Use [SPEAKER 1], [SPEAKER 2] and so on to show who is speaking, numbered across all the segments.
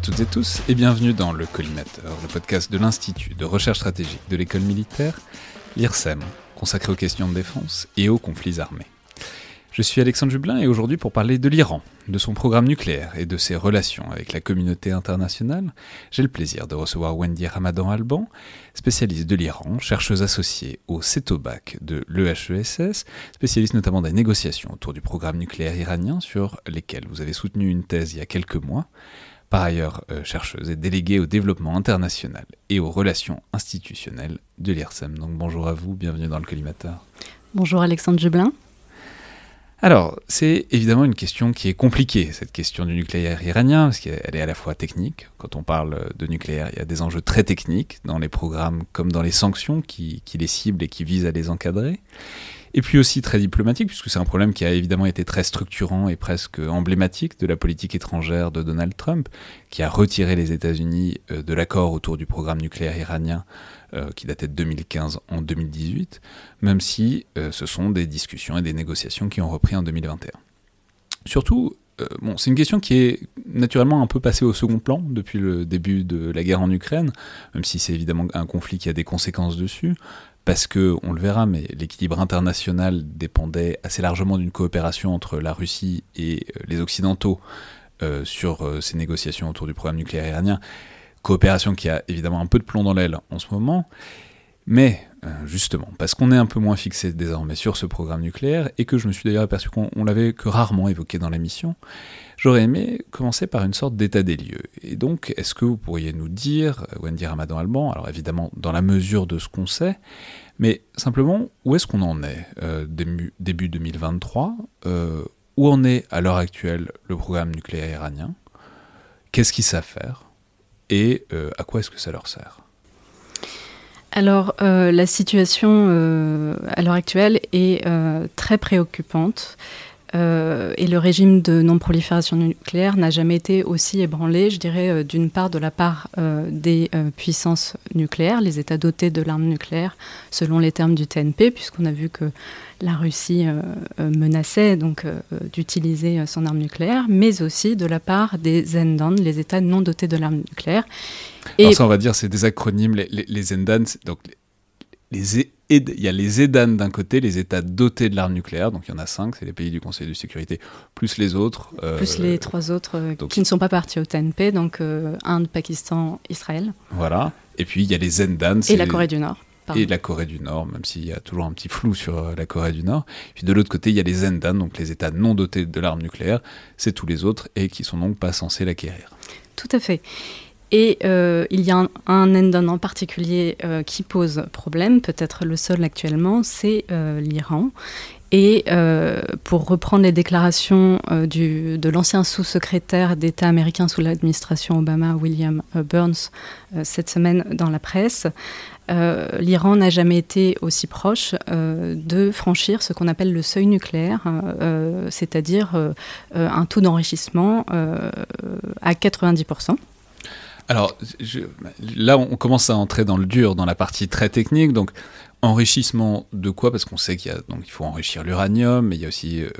[SPEAKER 1] à toutes et tous et bienvenue dans Le Collimateur, le podcast de l'Institut de recherche stratégique de l'école militaire, l'IRSEM, consacré aux questions de défense et aux conflits armés. Je suis Alexandre Jublin et aujourd'hui pour parler de l'Iran, de son programme nucléaire et de ses relations avec la communauté internationale, j'ai le plaisir de recevoir Wendy Ramadan Alban, spécialiste de l'Iran, chercheuse associée au CETOBAC de l'EHESS, spécialiste notamment des négociations autour du programme nucléaire iranien sur lesquelles vous avez soutenu une thèse il y a quelques mois par ailleurs euh, chercheuse et déléguée au développement international et aux relations institutionnelles de l'IRSEM. Donc bonjour à vous, bienvenue dans le collimateur.
[SPEAKER 2] Bonjour Alexandre Jublin.
[SPEAKER 1] Alors, c'est évidemment une question qui est compliquée, cette question du nucléaire iranien, parce qu'elle est à la fois technique. Quand on parle de nucléaire, il y a des enjeux très techniques dans les programmes comme dans les sanctions qui, qui les ciblent et qui visent à les encadrer et puis aussi très diplomatique, puisque c'est un problème qui a évidemment été très structurant et presque emblématique de la politique étrangère de Donald Trump, qui a retiré les États-Unis euh, de l'accord autour du programme nucléaire iranien euh, qui datait de 2015 en 2018, même si euh, ce sont des discussions et des négociations qui ont repris en 2021. Surtout, bon, c'est une question qui est naturellement un peu passée au second plan depuis le début de la guerre en Ukraine, même si c'est évidemment un conflit qui a des conséquences dessus, parce que, on le verra, mais l'équilibre international dépendait assez largement d'une coopération entre la Russie et euh, les Occidentaux euh, sur euh, ces négociations autour du programme nucléaire iranien. Coopération qui a évidemment un peu de plomb dans l'aile en ce moment, mais justement, parce qu'on est un peu moins fixé désormais sur ce programme nucléaire, et que je me suis d'ailleurs aperçu qu'on l'avait que rarement évoqué dans l'émission, j'aurais aimé commencer par une sorte d'état des lieux. Et donc, est-ce que vous pourriez nous dire, Wendy Ramadan Alban, alors évidemment dans la mesure de ce qu'on sait, mais simplement, où est-ce qu'on en est euh, début, début, 2023 euh, Où en est à l'heure actuelle le programme nucléaire iranien? Qu'est-ce qu'ils savent faire? Et euh, à quoi est-ce que ça leur sert?
[SPEAKER 2] Alors, la situation à l'heure actuelle est très préoccupante. Euh, et le régime de non-prolifération nucléaire n'a jamais été aussi ébranlé, je dirais, euh, d'une part de la part euh, des puissances nucléaires, les États dotés de l'arme nucléaire, selon les termes du TNP, puisqu'on a vu que la Russie menaçait donc d'utiliser son arme nucléaire, mais aussi de la part des Zendan, les États non dotés de l'arme nucléaire.
[SPEAKER 1] Et Alors ça, on va dire, c'est des acronymes, les, les, les Zendan, donc les, il y a les EDAN d'un côté, les États dotés de l'arme nucléaire, donc il y en a cinq, c'est les pays du Conseil de sécurité, plus les autres.
[SPEAKER 2] Euh, plus les trois autres euh, qui ne sont pas partis au TNP, donc euh, Inde, Pakistan, Israël.
[SPEAKER 1] Voilà. Et puis il y a les Zendan.
[SPEAKER 2] Et la Corée du Nord.
[SPEAKER 1] Et la Corée du Nord, même s'il y a toujours un petit flou sur la Corée du Nord. Puis de l'autre côté, il y a les Zendan, donc les États non dotés de l'arme nucléaire, c'est tous les autres et qui sont donc pas censés l'acquérir.
[SPEAKER 2] Tout à fait. Et euh, il y a un, un en particulier euh, qui pose problème, peut-être le seul actuellement, c'est euh, l'Iran. Et pour reprendre les déclarations de l'ancien sous-secrétaire d'État américain sous l'administration Obama, William Burns, cette semaine dans la presse, l'Iran n'a jamais été aussi proche de franchir ce qu'on appelle le seuil nucléaire, c'est-à-dire un taux d'enrichissement à 90%.
[SPEAKER 1] Alors là, on commence à entrer dans le dur, dans la partie très technique. Donc, enrichissement de quoi? Parce qu'on sait qu'il donc il faut enrichir l'uranium, mais il y a aussi euh,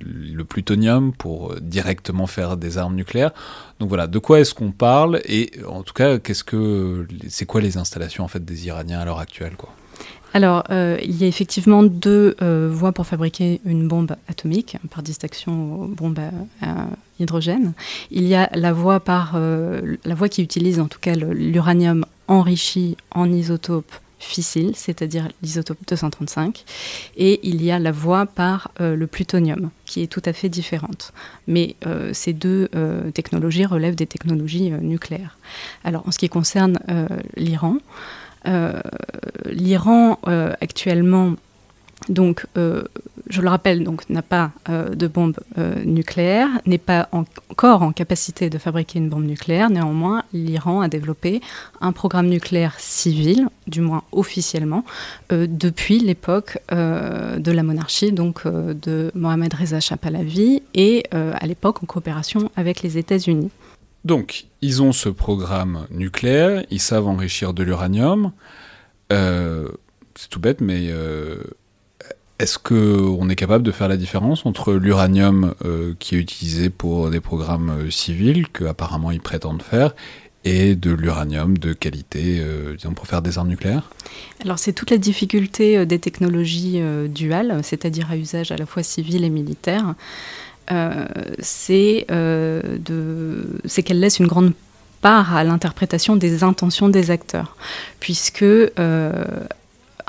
[SPEAKER 1] le plutonium pour euh, directement faire des armes nucléaires. Donc voilà, de quoi est-ce qu'on parle? Et en tout cas, qu'est-ce que c'est quoi les installations en fait des Iraniens à l'heure actuelle quoi?
[SPEAKER 2] Alors, euh, il y a effectivement deux voies pour fabriquer une bombe atomique, par distinction aux bombes à, hydrogène. Il y a la voie, par, la voie qui utilise en tout cas l'uranium enrichi en isotope fissile, c'est-à-dire l'isotope 235, et il y a la voie par euh, le plutonium, qui est tout à fait différente. Mais euh, ces deux euh, technologies relèvent des technologies nucléaires. Alors, en ce qui concerne l'Iran, l'Iran actuellement donc, euh, je le rappelle, donc n'a pas euh, de bombe euh, nucléaire, n'est pas encore en capacité de fabriquer une bombe nucléaire. Néanmoins, l'Iran a développé un programme nucléaire civil, du moins officiellement, depuis l'époque de la monarchie, donc de Mohamed Reza Pahlavi, et à l'époque en coopération avec les États-Unis.
[SPEAKER 1] Donc, ils ont ce programme nucléaire, ils savent enrichir de l'uranium. c'est tout bête, mais est-ce qu'on est capable de faire la différence entre l'uranium euh, qui est utilisé pour des programmes euh, civils, que apparemment ils prétendent faire, et de l'uranium de qualité, euh, disons, pour faire des armes nucléaires?
[SPEAKER 2] Alors c'est toute la difficulté des technologies duales, c'est-à-dire à usage à la fois civil et militaire. C'est qu'elle laisse une grande part à l'interprétation des intentions des acteurs, puisque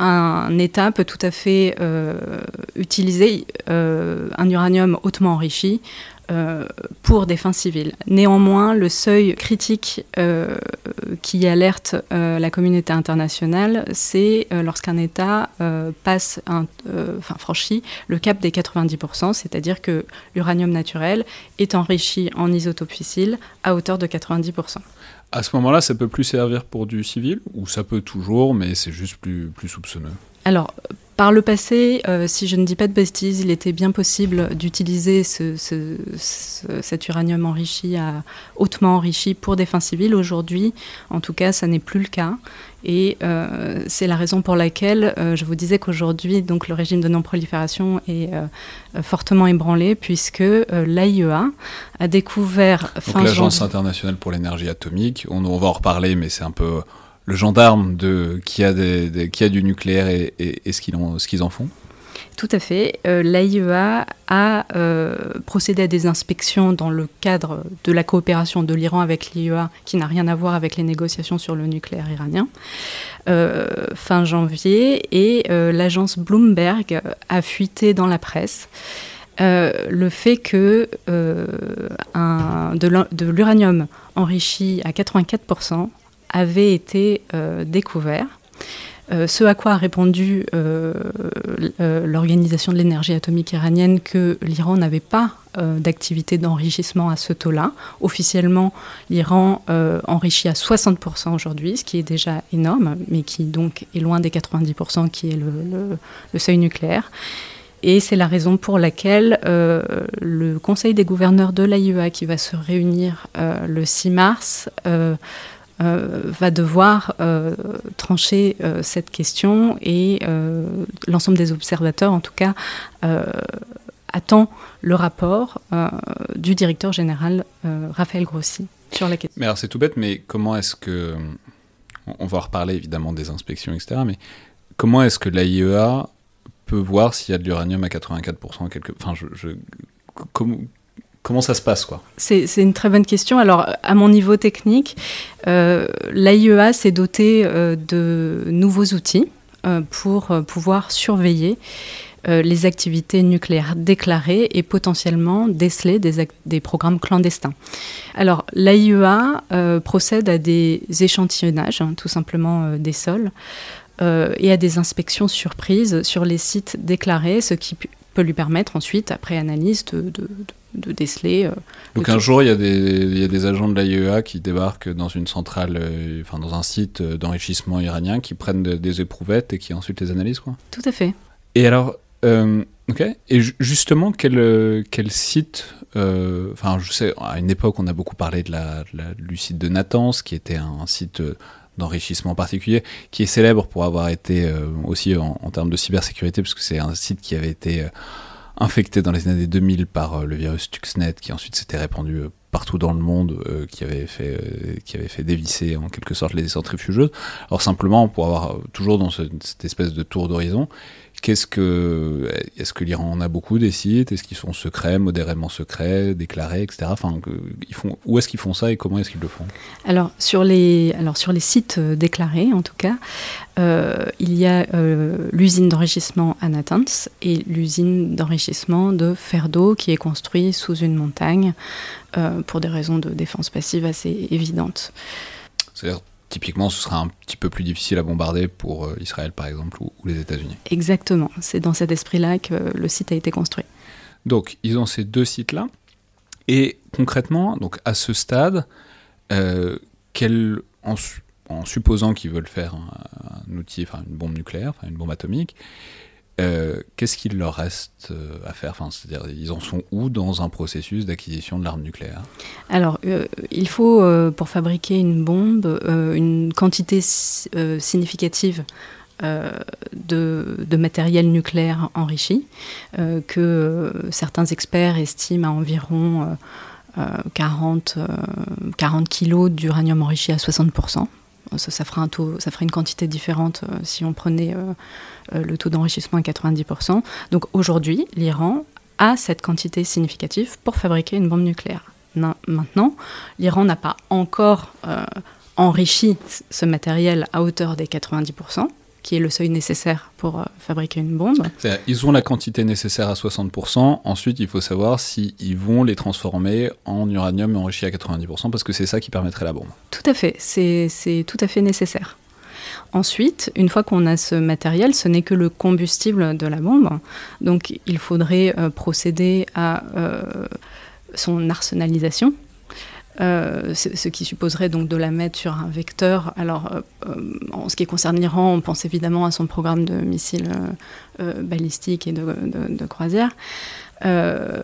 [SPEAKER 2] un État peut tout à fait euh, utiliser euh, un uranium hautement enrichi euh, pour des fins civiles. Néanmoins, le seuil critique qui alerte la communauté internationale, c'est lorsqu'un État passe, enfin franchit le cap des 90%, c'est-à-dire que l'uranium naturel est enrichi en isotope fissile à hauteur de 90%.
[SPEAKER 1] À ce moment-là, ça peut plus servir pour du civil ou ça peut toujours, mais c'est juste plus, plus soupçonneux?
[SPEAKER 2] Alors, par le passé, euh, si je ne dis pas de bêtises, il était bien possible d'utiliser ce, cet uranium enrichi, à, hautement enrichi pour des fins civiles. Aujourd'hui, en tout cas, ça n'est plus le cas. Et euh, c'est la raison pour laquelle euh, je vous disais qu'aujourd'hui, donc le régime de non-prolifération est euh, fortement ébranlé, puisque l'AIEA a découvert.
[SPEAKER 1] Donc l'Agence internationale pour l'énergie atomique, on, va en reparler, mais c'est un peu le gendarme de qui a, des, qui a du nucléaire et, ce qu'ils en font.
[SPEAKER 2] Tout à fait. Euh, L'AIEA a euh, procédé à des inspections dans le cadre de la coopération de l'Iran avec l'IEA, qui n'a rien à voir avec les négociations sur le nucléaire iranien, euh, fin janvier, et l'agence Bloomberg a fuité dans la presse. le fait que de l'uranium enrichi à 84% avait été découvert euh, ce à quoi a répondu euh, euh, l'Organisation de l'énergie atomique iranienne que l'Iran n'avait pas d'activité d'enrichissement à ce taux-là. Officiellement, l'Iran enrichit à 60% aujourd'hui, ce qui est déjà énorme, mais qui donc est loin des 90% qui est le, seuil nucléaire. Et c'est la raison pour laquelle le Conseil des gouverneurs de l'AIEA, qui va se réunir le 6 mars, euh, va devoir euh, trancher euh, cette question et l'ensemble des observateurs, en tout cas, attend le rapport du directeur général Raphaël Grossi sur la question.
[SPEAKER 1] Mais alors c'est tout bête, mais comment est-ce que... On va reparler évidemment des inspections, etc. Mais comment est-ce que l'AIEA peut voir s'il y a de l'uranium à 84% quelque... Enfin, je, je... Comment ça se passe quoi
[SPEAKER 2] C'est une très bonne question. Alors, à mon niveau technique, euh, l'AIEA s'est doté euh, de nouveaux outils euh, pour pouvoir surveiller les activités nucléaires déclarées et potentiellement déceler des, programmes clandestins. Alors, l'AIEA procède à des échantillonnages, hein, tout simplement des sols, et à des inspections surprises sur les sites déclarés, ce qui peut lui permettre ensuite, après analyse, de déceler. Euh,
[SPEAKER 1] Donc un jour, il y, a des, des agents de l'AIEA qui débarquent dans une centrale, euh, enfin dans un site euh, d'enrichissement iranien, qui prennent des éprouvettes et qui ensuite les analysent, quoi.
[SPEAKER 2] Tout à fait.
[SPEAKER 1] Et alors, ok. Et justement, quel, quel site Enfin, je sais, à une époque, on a beaucoup parlé de la, du site de Natanz, qui était un, site d'enrichissement particulier, qui est célèbre pour avoir été aussi en, en, termes de cybersécurité, parce que c'est un site qui avait été infecté dans les années 2000 par le virus Stuxnet, qui ensuite s'était répandu partout dans le monde euh, qui avait fait euh, dévisser en quelque sorte les centrifugeuses. Alors simplement pour avoir euh, toujours dans cette espèce de tour d'horizon, Qu'est-ce que est-ce que l'Iran en a beaucoup des sites? Est-ce qu'ils sont secrets, modérément secrets, déclarés, etc. Enfin, ils font où est-ce qu'ils font ça et comment est-ce qu'ils le font?
[SPEAKER 2] Alors sur les alors sur les sites euh, déclarés en tout cas, euh, il y a euh, l'usine d'enrichissement à Natanz et l'usine d'enrichissement de Ferdo qui est construite sous une montagne pour des raisons de défense passive assez évidentes.
[SPEAKER 1] C'est-à-dire typiquement, ce sera un petit peu plus difficile à bombarder pour euh, Israël, par exemple, ou, les États-Unis.
[SPEAKER 2] Exactement. C'est dans cet esprit-là que le site a été construit.
[SPEAKER 1] Donc, ils ont ces deux sites-là. Et concrètement, donc à ce stade, euh, en, supposant qu'ils veulent faire un, un outil, enfin une bombe nucléaire, enfin une bombe atomique, euh, qu'est-ce qu'il leur reste euh, à faire? Enfin, C'est-à-dire, ils en sont où dans un processus d'acquisition de l'arme nucléaire?
[SPEAKER 2] Alors, euh, il faut, pour fabriquer une bombe, une quantité significative de, matériel nucléaire enrichi, que certains experts estiment à environ 40, 40 kilos d'uranium enrichi à 60%. Ça, fera un taux, ça une quantité différente si on prenait euh, le taux d'enrichissement à 90%. Donc aujourd'hui, l'Iran a cette quantité significative pour fabriquer une bombe nucléaire. Maintenant, l'Iran n'a pas encore euh, enrichi ce matériel à hauteur des 90%, qui est le seuil nécessaire pour euh, fabriquer une bombe.
[SPEAKER 1] Ils ont la quantité nécessaire à 60%, ensuite il faut savoir s'ils vont les transformer en uranium enrichi à 90%, parce que c'est ça qui permettrait la bombe.
[SPEAKER 2] Tout à fait, c'est tout à fait nécessaire. Ensuite, une fois qu'on a ce matériel, ce n'est que le combustible de la bombe. Donc il faudrait euh, procéder à euh, son arsenalisation. Euh, ce qui supposerait donc de la mettre sur un vecteur. Alors, en ce qui concerne l'Iran, on pense évidemment à son programme de missiles balistiques et de croisière. Euh,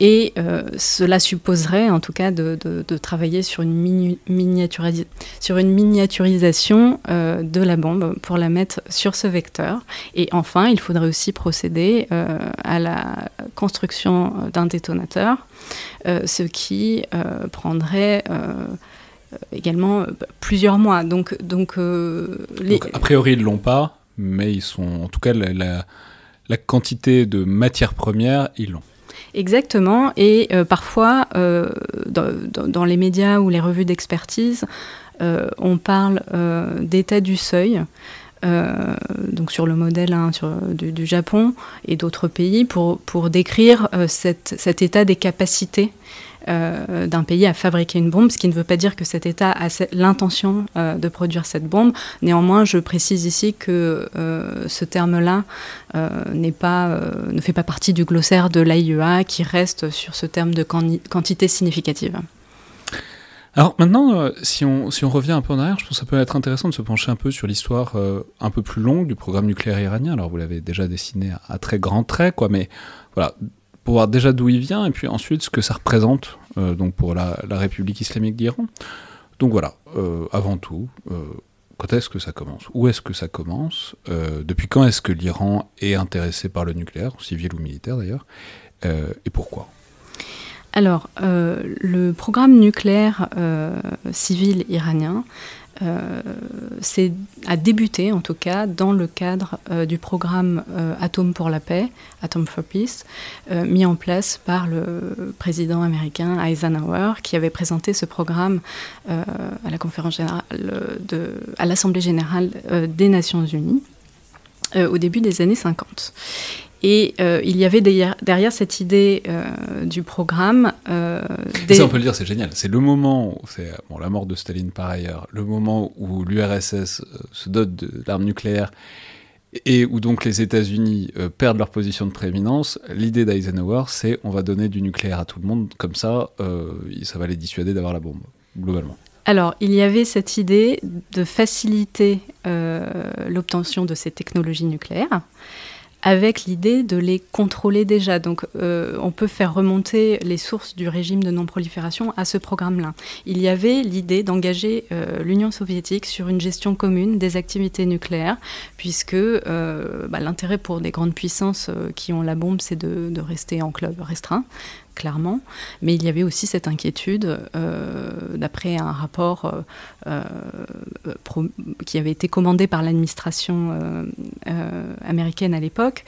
[SPEAKER 2] et euh, cela supposerait en tout cas de, travailler sur une, miniaturisation euh, de la bombe pour la mettre sur ce vecteur. Et enfin, il faudrait aussi procéder à la construction d'un détonateur, ce qui prendrait également plusieurs mois. Donc, donc,
[SPEAKER 1] a priori, ils ne l'ont pas, mais ils sont en tout cas la quantité de matières premières, ils l'ont.
[SPEAKER 2] Exactement, et euh, parfois, euh, dans, les médias ou les revues d'expertise, euh, on parle d'état du seuil, donc sur le modèle hein, du, Japon et d'autres pays, pour, pour décrire cet état des capacités euh, d'un pays à fabriquer une bombe, ce qui ne veut pas dire que cet État a l'intention euh, de produire cette bombe. Néanmoins, je précise ici que euh, ce terme-là n'est pas, ne fait pas partie du glossaire de l'AIEA qui reste sur ce terme de quantité significative.
[SPEAKER 1] Alors maintenant, si, on, si on revient un peu en arrière, je pense que ça peut être intéressant de se pencher un peu sur l'histoire un peu plus longue du programme nucléaire iranien. Alors vous l'avez déjà dessiné à, très grands traits, quoi, mais voilà, voir déjà d'où il vient et puis ensuite ce que ça représente euh, donc pour la, République islamique d'Iran. Donc voilà, euh, avant tout, euh, quand est-ce que ça commence? Où est-ce que ça commence? Depuis quand est-ce que l'Iran est intéressé par le nucléaire, civil ou militaire d'ailleurs? Et pourquoi?
[SPEAKER 2] Alors, le programme nucléaire civil iranien euh, c'est a débuté en tout cas dans le cadre euh, du programme euh, pour la paix, Atom for Peace, mis en place par le président américain Eisenhower, qui avait présenté ce programme à l'Assemblée générale des Nations Unies au début des années 50. Et euh, il y avait derrière, cette idée euh, du programme.
[SPEAKER 1] Euh, Ça, on peut le dire, c'est génial. C'est le moment, c'est bon, la mort de Staline par ailleurs, le moment où l'URSS se dote de l'arme nucléaire et où donc les États-Unis perdent leur position de prééminence. L'idée d'Eisenhower, c'est on va donner du nucléaire à tout le monde, comme ça, ça va les dissuader d'avoir la bombe, globalement.
[SPEAKER 2] Alors, il y avait cette idée de faciliter l'obtention de ces technologies nucléaires avec l'idée de les contrôler déjà. Donc euh, on peut faire remonter les sources du régime de non-prolifération à ce programme-là. Il y avait l'idée d'engager euh, l'Union soviétique sur une gestion commune des activités nucléaires, puisque euh, bah, l'intérêt pour des grandes puissances qui ont la bombe, c'est de, de rester en club restreint clairement, mais il y avait aussi cette inquiétude, euh, d'après un rapport euh, euh, qui avait été commandé par l'administration américaine à l'époque,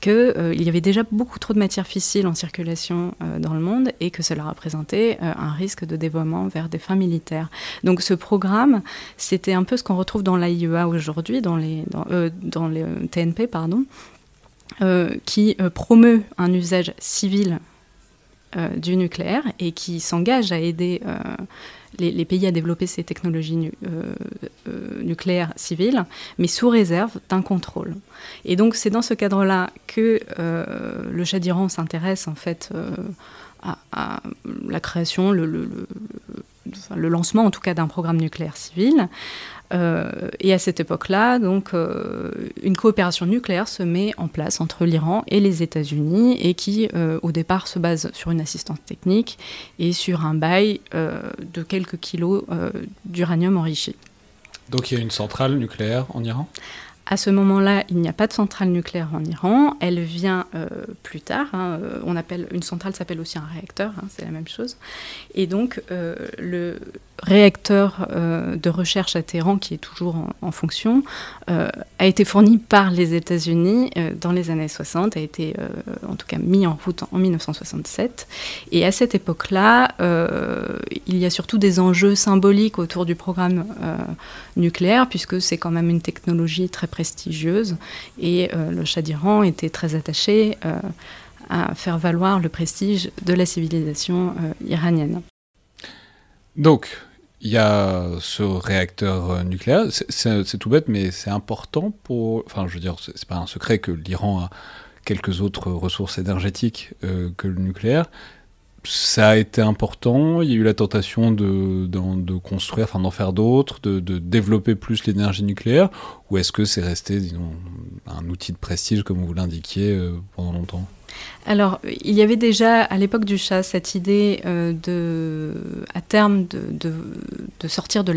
[SPEAKER 2] qu'il y avait déjà beaucoup trop de matières fissiles en circulation dans le monde et que cela représentait un risque de dévoiement vers des fins militaires. Donc ce programme, c'était un peu ce qu'on retrouve dans l'AIEA aujourd'hui, dans les, dans, les TNP, pardon, qui promeut un usage civil du nucléaire et qui s'engage à aider euh, les, pays à développer ces technologies euh, nucléaires civiles, mais sous réserve d'un contrôle. Et donc c'est dans ce cadre-là que le Shah d'Iran s'intéresse en fait à, la création, le, lancement en tout cas d'un programme nucléaire civil. Euh, et à cette époque-là, donc, euh, une coopération nucléaire se met en place entre l'Iran et les États-Unis et qui, euh, au départ, se base sur une assistance technique et sur un bail de quelques kilos d'uranium enrichi.
[SPEAKER 1] Donc il y a une centrale nucléaire en Iran?
[SPEAKER 2] À ce moment-là, il n'y a pas de centrale nucléaire en Iran. Elle vient euh, plus tard. Hein. Euh, on appelle une centrale s'appelle aussi un réacteur. Hein, c'est la même chose. Et donc euh, le réacteur de recherche à Téhéran, qui est toujours en, fonction, a été fourni par les États-Unis dans les années 60. A été en tout cas mis en route en 1967. Et à cette époque-là, il y a surtout des enjeux symboliques autour du programme nucléaire, puisque c'est quand même une technologie très prestigieuse. Et euh, le Shah d'Iran était très attaché euh, à faire valoir le prestige de la civilisation euh, iranienne.
[SPEAKER 1] Donc, il y a ce réacteur nucléaire. C'est tout bête, mais c'est important pour. Enfin, je veux dire, c'est pas un secret que l'Iran a quelques autres ressources énergétiques que le nucléaire ça a été important. Il y a eu la tentation de, de, construire, enfin d'en faire d'autres, de, de, développer plus l'énergie nucléaire, ou est-ce que c'est resté, disons, un outil de prestige, comme vous l'indiquiez, euh, pendant longtemps?
[SPEAKER 2] Alors, il y avait déjà à l'époque du chat cette idée euh, de, à terme de, sortir de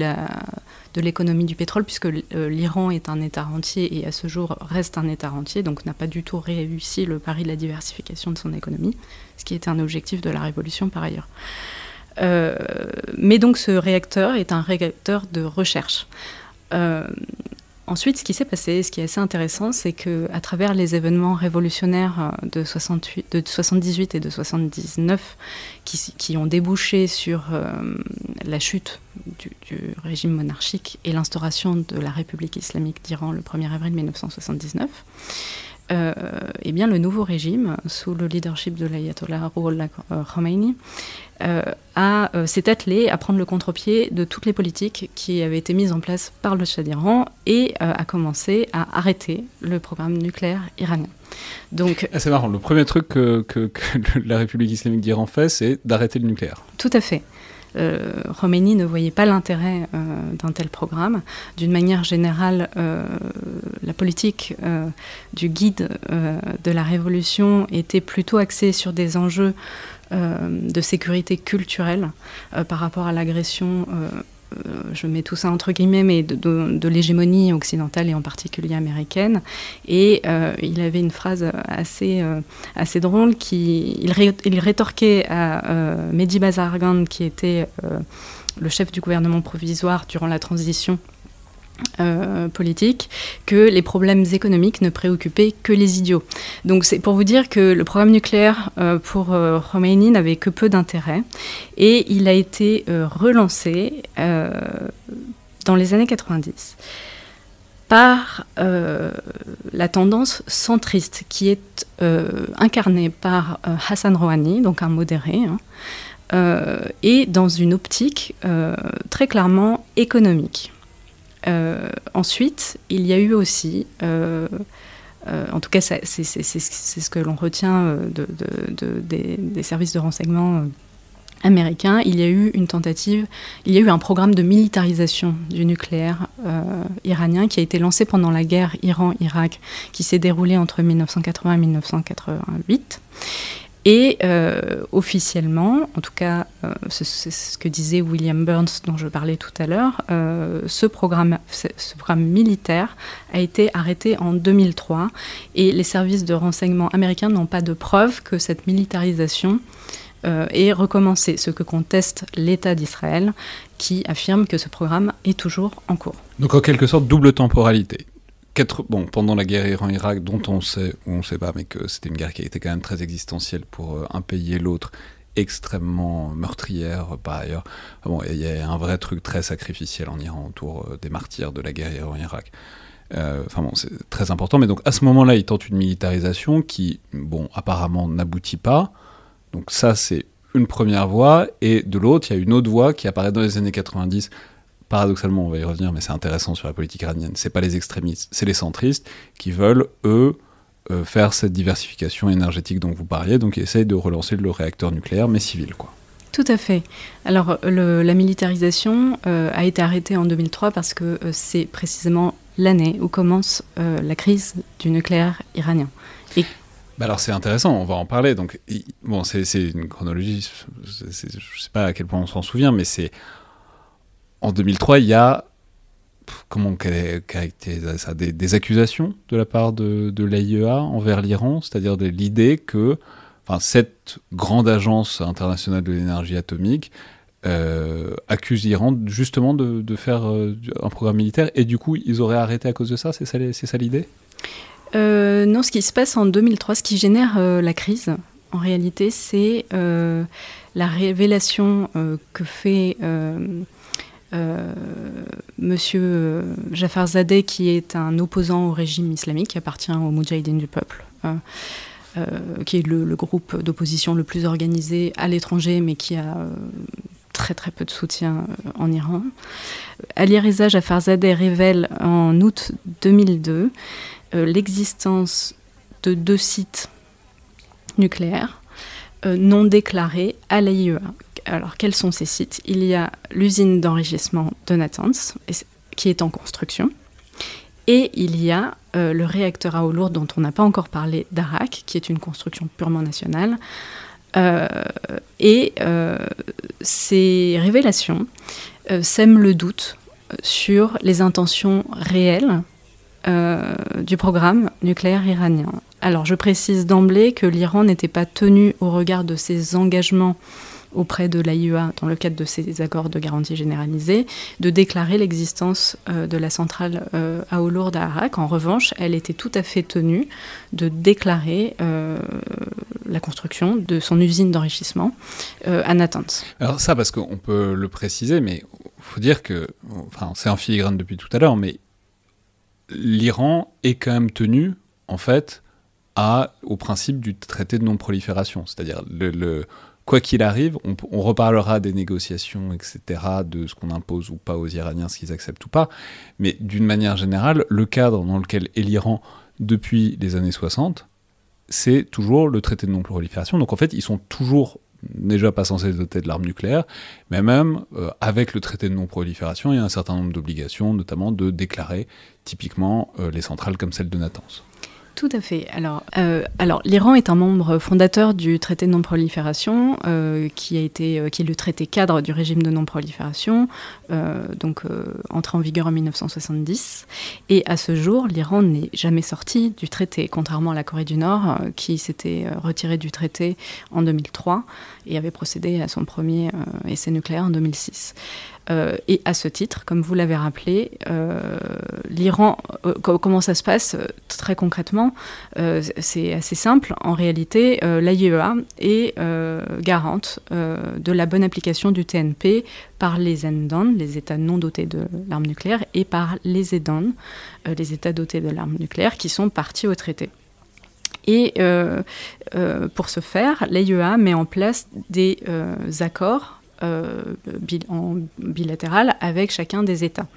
[SPEAKER 2] l'économie du pétrole, puisque euh, l'Iran est un État rentier et à ce jour reste un État rentier, donc n'a pas du tout réussi le pari de la diversification de son économie, ce qui était un objectif de la révolution par ailleurs. Euh, mais donc ce réacteur est un réacteur de recherche. Ensuite, ce qui s'est passé, ce qui est assez intéressant, c'est que à travers les événements révolutionnaires euh, de, 68, de 78 et de 79, qui, ont débouché sur euh, la chute du, régime monarchique et l'instauration de la République islamique d'Iran le 1er avril 1979, euh, eh bien, le nouveau régime, sous le leadership de l'ayatollah Rouhollah Khomeini, euh, euh, s'est attelé à prendre le contre-pied de toutes les politiques qui avaient été mises en place par le Shah d'Iran et euh, a commencé à arrêter le programme nucléaire iranien.
[SPEAKER 1] Donc, ah, c'est marrant, le premier truc que, que la République islamique d'Iran fait, c'est d'arrêter le nucléaire.
[SPEAKER 2] Tout à fait euh, Khomeini ne voyait pas l'intérêt euh, d'un tel programme. D'une manière générale, euh, la politique euh, du guide de la révolution était plutôt axée sur des enjeux de sécurité culturelle par rapport à l'agression euh, je mets tout ça entre guillemets, mais de, l'hégémonie occidentale et en particulier américaine. Et euh, il avait une phrase assez, euh, drôle qui il, rétorquait à Mehdi Bazargan, qui était le chef du gouvernement provisoire durant la transition euh, politique que les problèmes économiques ne préoccupaient que les idiots. Donc c'est pour vous dire que le programme nucléaire euh, pour euh, n'avait que peu d'intérêt et il a été relancé dans les années 90 par la tendance centriste qui est incarnée par Hassan Rouhani, donc un modéré, hein, et dans une optique très clairement économique. Euh, ensuite, il y a eu aussi, euh, euh, en tout cas c'est ce que l'on retient de, des, services de renseignement américain, il y a eu une tentative, il y a eu un programme de militarisation du nucléaire iranien qui a été lancé pendant la guerre Iran-Irak qui s'est déroulée entre 1980 et 1988. Et euh, officiellement, en tout cas, euh, c'est ce que disait William Burns dont je parlais tout à l'heure, ce, programme, ce programme militaire a été arrêté en 2003 et les services de renseignement américains n'ont pas de preuve que cette militarisation euh, et recommencer, ce que conteste l'État d'Israël, qui affirme que ce programme est toujours en cours.
[SPEAKER 1] Donc en quelque sorte, double temporalité. Pendant la guerre Iran-Irak, dont on sait ou on ne sait pas, mais que c'était une guerre qui été quand même très existentielle pour euh, un pays et l'autre, extrêmement meurtrière par ailleurs. Ah il y a un vrai truc très sacrificiel en Iran autour euh, des martyrs de la guerre Iran-Irak. bon, c'est très important. Mais donc à ce moment-là, il tente une militarisation qui, bon, apparemment n'aboutit pas. Donc ça, c'est une première voie, et de l'autre, il y a une autre voie qui apparaît dans les années 90. Paradoxalement, on va y revenir, mais c'est intéressant sur la politique iranienne. C'est pas les extrémistes, c'est les centristes qui veulent, eux, euh, faire cette diversification énergétique dont vous parliez, donc ils essayent de relancer le réacteur nucléaire, mais civil, quoi.
[SPEAKER 2] Tout à fait. Alors, la militarisation euh, a été arrêtée en 2003 parce que euh, c'est précisément l'année où commence la crise du nucléaire iranien.
[SPEAKER 1] Et bah alors c'est intéressant, on va en parler. Donc bon, c'est une chronologie, je ne sais pas à quel point on s'en souvient, mais c'est en 2003, il y a comment ça des, accusations de la part de, de l'AIEA envers l'Iran, c'est-à-dire l'idée que cette grande agence internationale de l'énergie atomique euh, accuse l'Iran justement de, faire euh, un programme militaire et du coup ils auraient arrêté à cause de ça, c'est ça, l'idée?
[SPEAKER 2] Euh, non, ce qui se passe en 2003, ce qui génère la crise, en réalité, c'est la révélation que fait Monsieur Jafar Zadeh, qui est un opposant au régime islamique, qui appartient au Moudjahidine du peuple. qui est le, groupe d'opposition le plus organisé à l'étranger, mais qui a très très peu de soutien en Iran. Ali Reza Zadeh révèle en août 2002 euh, l'existence de deux sites nucléaires euh, non déclarés à l'AIEA. Alors, quels sont ces sites? Il y a l'usine d'enrichissement de Natanz, qui est en construction, et il y a euh, le réacteur à eau lourde dont on n'a pas encore parlé d'Arak, qui est une construction purement nationale. et ces révélations sèment le doute sur les intentions réelles euh, du programme nucléaire iranien. Alors je précise d'emblée que l'Iran n'était pas tenu au regard de ses engagements auprès de l'AIEA dans le cadre de ses accords de garantie généralisée, de déclarer l'existence euh, de la centrale euh, à eau lourde à Arak. En revanche, elle était tout à fait tenue de déclarer la construction de son usine d'enrichissement à Natanz.
[SPEAKER 1] Alors ça, parce qu'on peut le préciser, mais faut dire que, enfin, c'est en filigrane depuis tout à l'heure, mais l'Iran est quand même tenu, en fait, au principe du traité de non-prolifération. C'est-à-dire, le, quoi qu'il arrive, on, reparlera des négociations, etc., de ce qu'on impose ou pas aux Iraniens, ce qu'ils acceptent ou pas. Mais d'une manière générale, le cadre dans lequel est l'Iran depuis les années 60, c'est toujours le traité de non-prolifération. Donc en fait, ils sont toujours déjà pas censé doter de l'arme nucléaire, mais même euh, avec le traité de non-prolifération, il y a un certain nombre d'obligations, notamment de déclarer typiquement euh, les centrales comme celle de Natanz.
[SPEAKER 2] Tout à fait. Alors, euh, alors l'Iran est un membre fondateur du traité de non-prolifération, euh, qui euh, qui est le traité cadre du régime de non-prolifération, donc entré en vigueur en 1970. Et à ce jour, l'Iran n'est jamais sorti du traité, contrairement à la Corée du Nord, qui s'était retirée du traité en 2003 et avait procédé à son premier essai nucléaire en 2006. Euh, et à ce titre, comme vous l'avez rappelé, euh, l'Iran, euh, comment ça se passe très concrètement C'est assez simple. En réalité, l'AIEA est garante de la bonne application du TNP par les NDON, les États non dotés de l'arme nucléaire, et par les EDON, les États dotés de l'arme nucléaire, qui sont partis au traité. Et pour ce faire, l'AIEA met en place des accords euh, bilatéral avec chacun des États.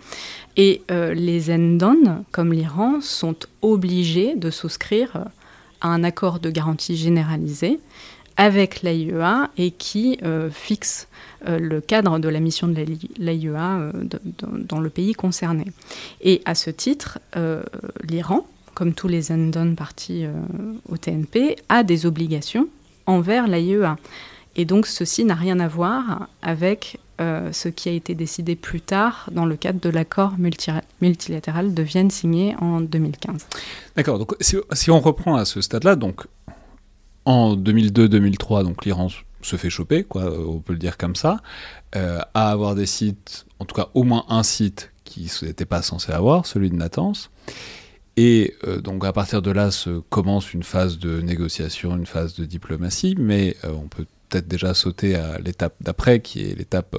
[SPEAKER 2] Et euh, les NDON, comme l'Iran, sont obligés de souscrire à un accord de garantie généralisé avec l'AIEA et qui fixe le cadre de la mission de l'AIEA dans le pays concerné. Et à ce titre, l'Iran, comme tous les Andon partis au TNP, a des obligations envers l'AIEA. Et donc ceci n'a rien à voir avec euh, ce qui a été décidé plus tard dans le cadre de l'accord multilatéral de Vienne signé en 2015.
[SPEAKER 1] D'accord, donc si, on reprend à ce stade-là, donc en 2002-2003, donc l'Iran se fait choper, quoi, on peut le dire comme ça, euh, à avoir des sites, en tout cas au moins un site qui n'était pas censé avoir, celui de Natanz. Et euh, donc à partir de là se commence une phase de négociation, une phase de diplomatie, mais on peut peut-être déjà sauter à l'étape d'après, qui est l'étape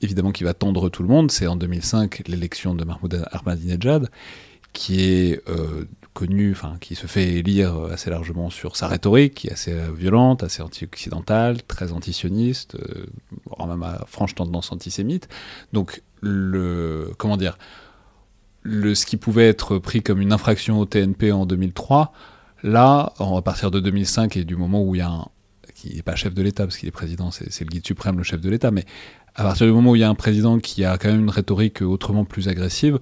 [SPEAKER 1] évidemment qui va tendre tout le monde. C'est en 2005 l'élection de Mahmoud Ahmadinejad, qui est euh, connu, enfin qui se fait élire assez largement sur sa rhétorique, qui est assez violente, assez anti-occidentale, très antisioniste, euh, même à franche tendance antisémite. Donc le comment dire, le, ce qui pouvait être pris comme une infraction au TNP en 2003, là, à partir de 2005 et du moment où il y a un, qui n'est pas chef de l'État, parce qu'il est président, c'est le guide suprême, le chef de l'État, mais à partir du moment où il y a un président qui a quand même une rhétorique autrement plus agressive,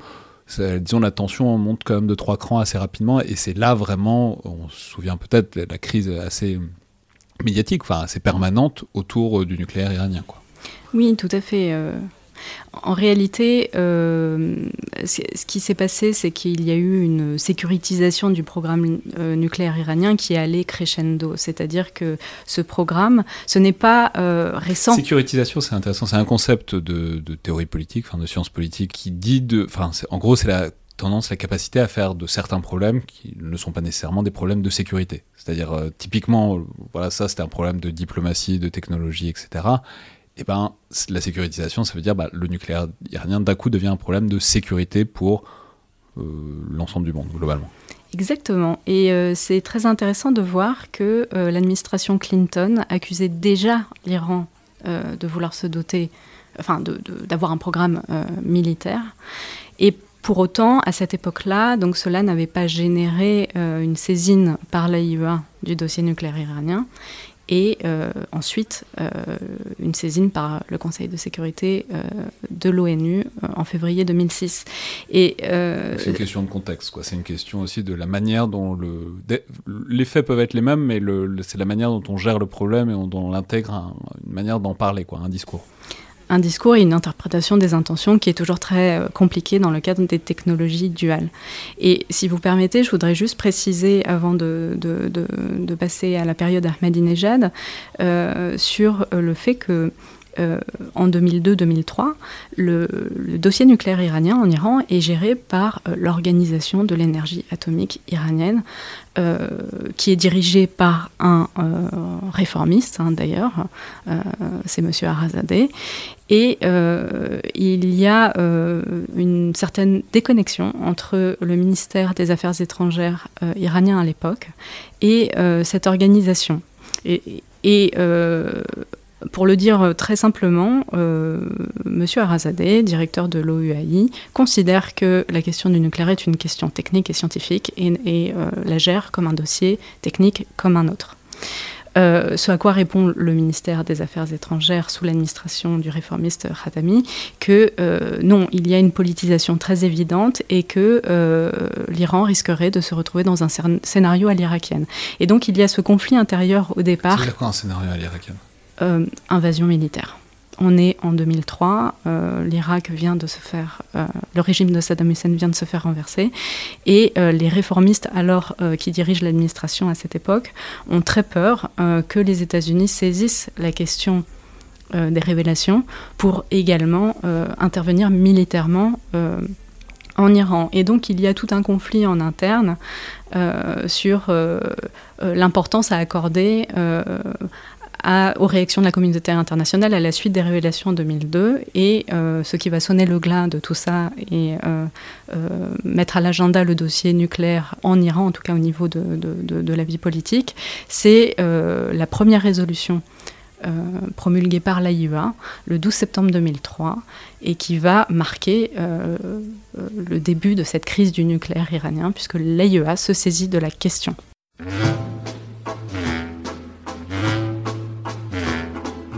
[SPEAKER 1] disons la tension monte quand même de trois crans assez rapidement, et c'est là vraiment, on se souvient peut-être, la crise assez médiatique, enfin assez permanente autour du nucléaire iranien. Quoi.
[SPEAKER 2] Oui, tout à fait. Euh, en réalité, euh, ce qui s'est passé, c'est qu'il y a eu une sécurisation du programme euh, nucléaire iranien qui est allé crescendo. C'est-à-dire que ce programme, ce n'est pas euh, récent.
[SPEAKER 1] Sécurisation, c'est intéressant. C'est un concept de, théorie politique, enfin de science politique, qui dit de. Enfin, en gros, c'est la tendance, la capacité à faire de certains problèmes qui ne sont pas nécessairement des problèmes de sécurité. C'est-à-dire, typiquement, voilà, ça, c'était un problème de diplomatie, de technologie, etc eh ben, la sécurisation, ça veut dire bah, le nucléaire iranien d'un coup devient un problème de sécurité pour euh, l'ensemble du monde, globalement.
[SPEAKER 2] Exactement. Et euh, c'est très intéressant de voir que euh, l'administration Clinton accusait déjà l'Iran de vouloir se doter, enfin, d'avoir un programme militaire. Et pour autant, à cette époque-là, donc cela n'avait pas généré une saisine par l'AIEA du dossier nucléaire iranien et euh, ensuite euh, une saisine par le Conseil de sécurité euh, de l'ONU en février 2006.
[SPEAKER 1] Et c'est une question de contexte, quoi. C'est une question aussi de la manière dont le les faits peuvent être les mêmes, mais c'est la manière dont on gère le problème et dont on l'intègre, une manière d'en parler, quoi, un discours
[SPEAKER 2] un discours et une interprétation des intentions qui est toujours très euh, compliquée dans le cadre des technologies duales. Et si vous permettez, je voudrais juste préciser, avant de, passer à la période Ahmadinejad, euh, sur euh, le fait que euh, en 2002-2003, le, dossier nucléaire iranien en Iran est géré par l'Organisation de l'énergie atomique iranienne, qui est dirigée par un réformiste, hein, d'ailleurs, c'est M. Arazadeh. Et il y a une certaine déconnexion entre le ministère des Affaires étrangères iranien à l'époque et cette organisation. Et, pour le dire euh, très simplement, euh, M. Directeur de l'OUAI, considère que la question du nucléaire est une question technique et scientifique et, euh, la gère comme un dossier technique comme un autre. Ce à quoi répond le ministère des Affaires étrangères sous l'administration du réformiste Khatami que non, il y a une politisation très évidente et que l'Iran risquerait de se retrouver dans un scénario à l'irakienne. Et donc il y a ce conflit intérieur au départ.
[SPEAKER 1] C'est quoi un scénario à l'irakienne?
[SPEAKER 2] Euh, invasion militaire. On est en 2003, euh, l'Irak vient de se faire, euh, le régime de Saddam Hussein vient de se faire renverser, et les réformistes alors qui dirigent l'administration à cette époque ont très peur que les États-Unis saisissent la question des révélations pour également intervenir militairement en Iran. Et donc il y a tout un conflit en interne sur l'importance à accorder aux réactions de la communauté internationale à la suite des révélations en 2002. Et euh, ce qui va sonner le glas de tout ça et euh, euh, mettre à l'agenda le dossier nucléaire en Iran, en tout cas au niveau de, de la vie politique, c'est la première résolution. promulguée par l'AIEA le 12 septembre 2003 et qui va marquer le début de cette crise du nucléaire iranien puisque l'AIEA se saisit de la question.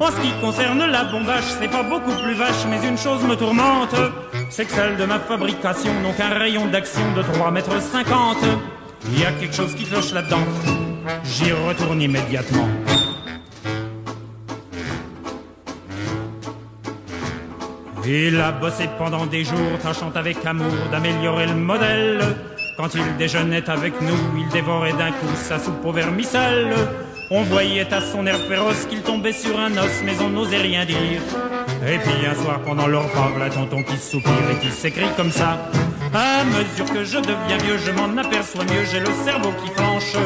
[SPEAKER 3] En ce qui concerne la bombage, c'est pas beaucoup plus vache, mais une chose me tourmente, c'est que celle de ma fabrication n'ont qu'un rayon d'action de 3 mètres 50. Il y a quelque chose qui cloche là-dedans. J'y retourne immédiatement. Il a bossé pendant des jours, tâchant avec amour d'améliorer le modèle. Quand il déjeunait avec nous, il dévorait d'un coup sa soupe au vermicelle. On voyait à son air féroce qu'il tombait sur un os, mais on n'osait rien dire. Et puis un soir pendant leur repas, la tonton qui soupire et qui s'écrit comme ça. À mesure que je deviens vieux, je m'en aperçois mieux, j'ai le cerveau qui flanche.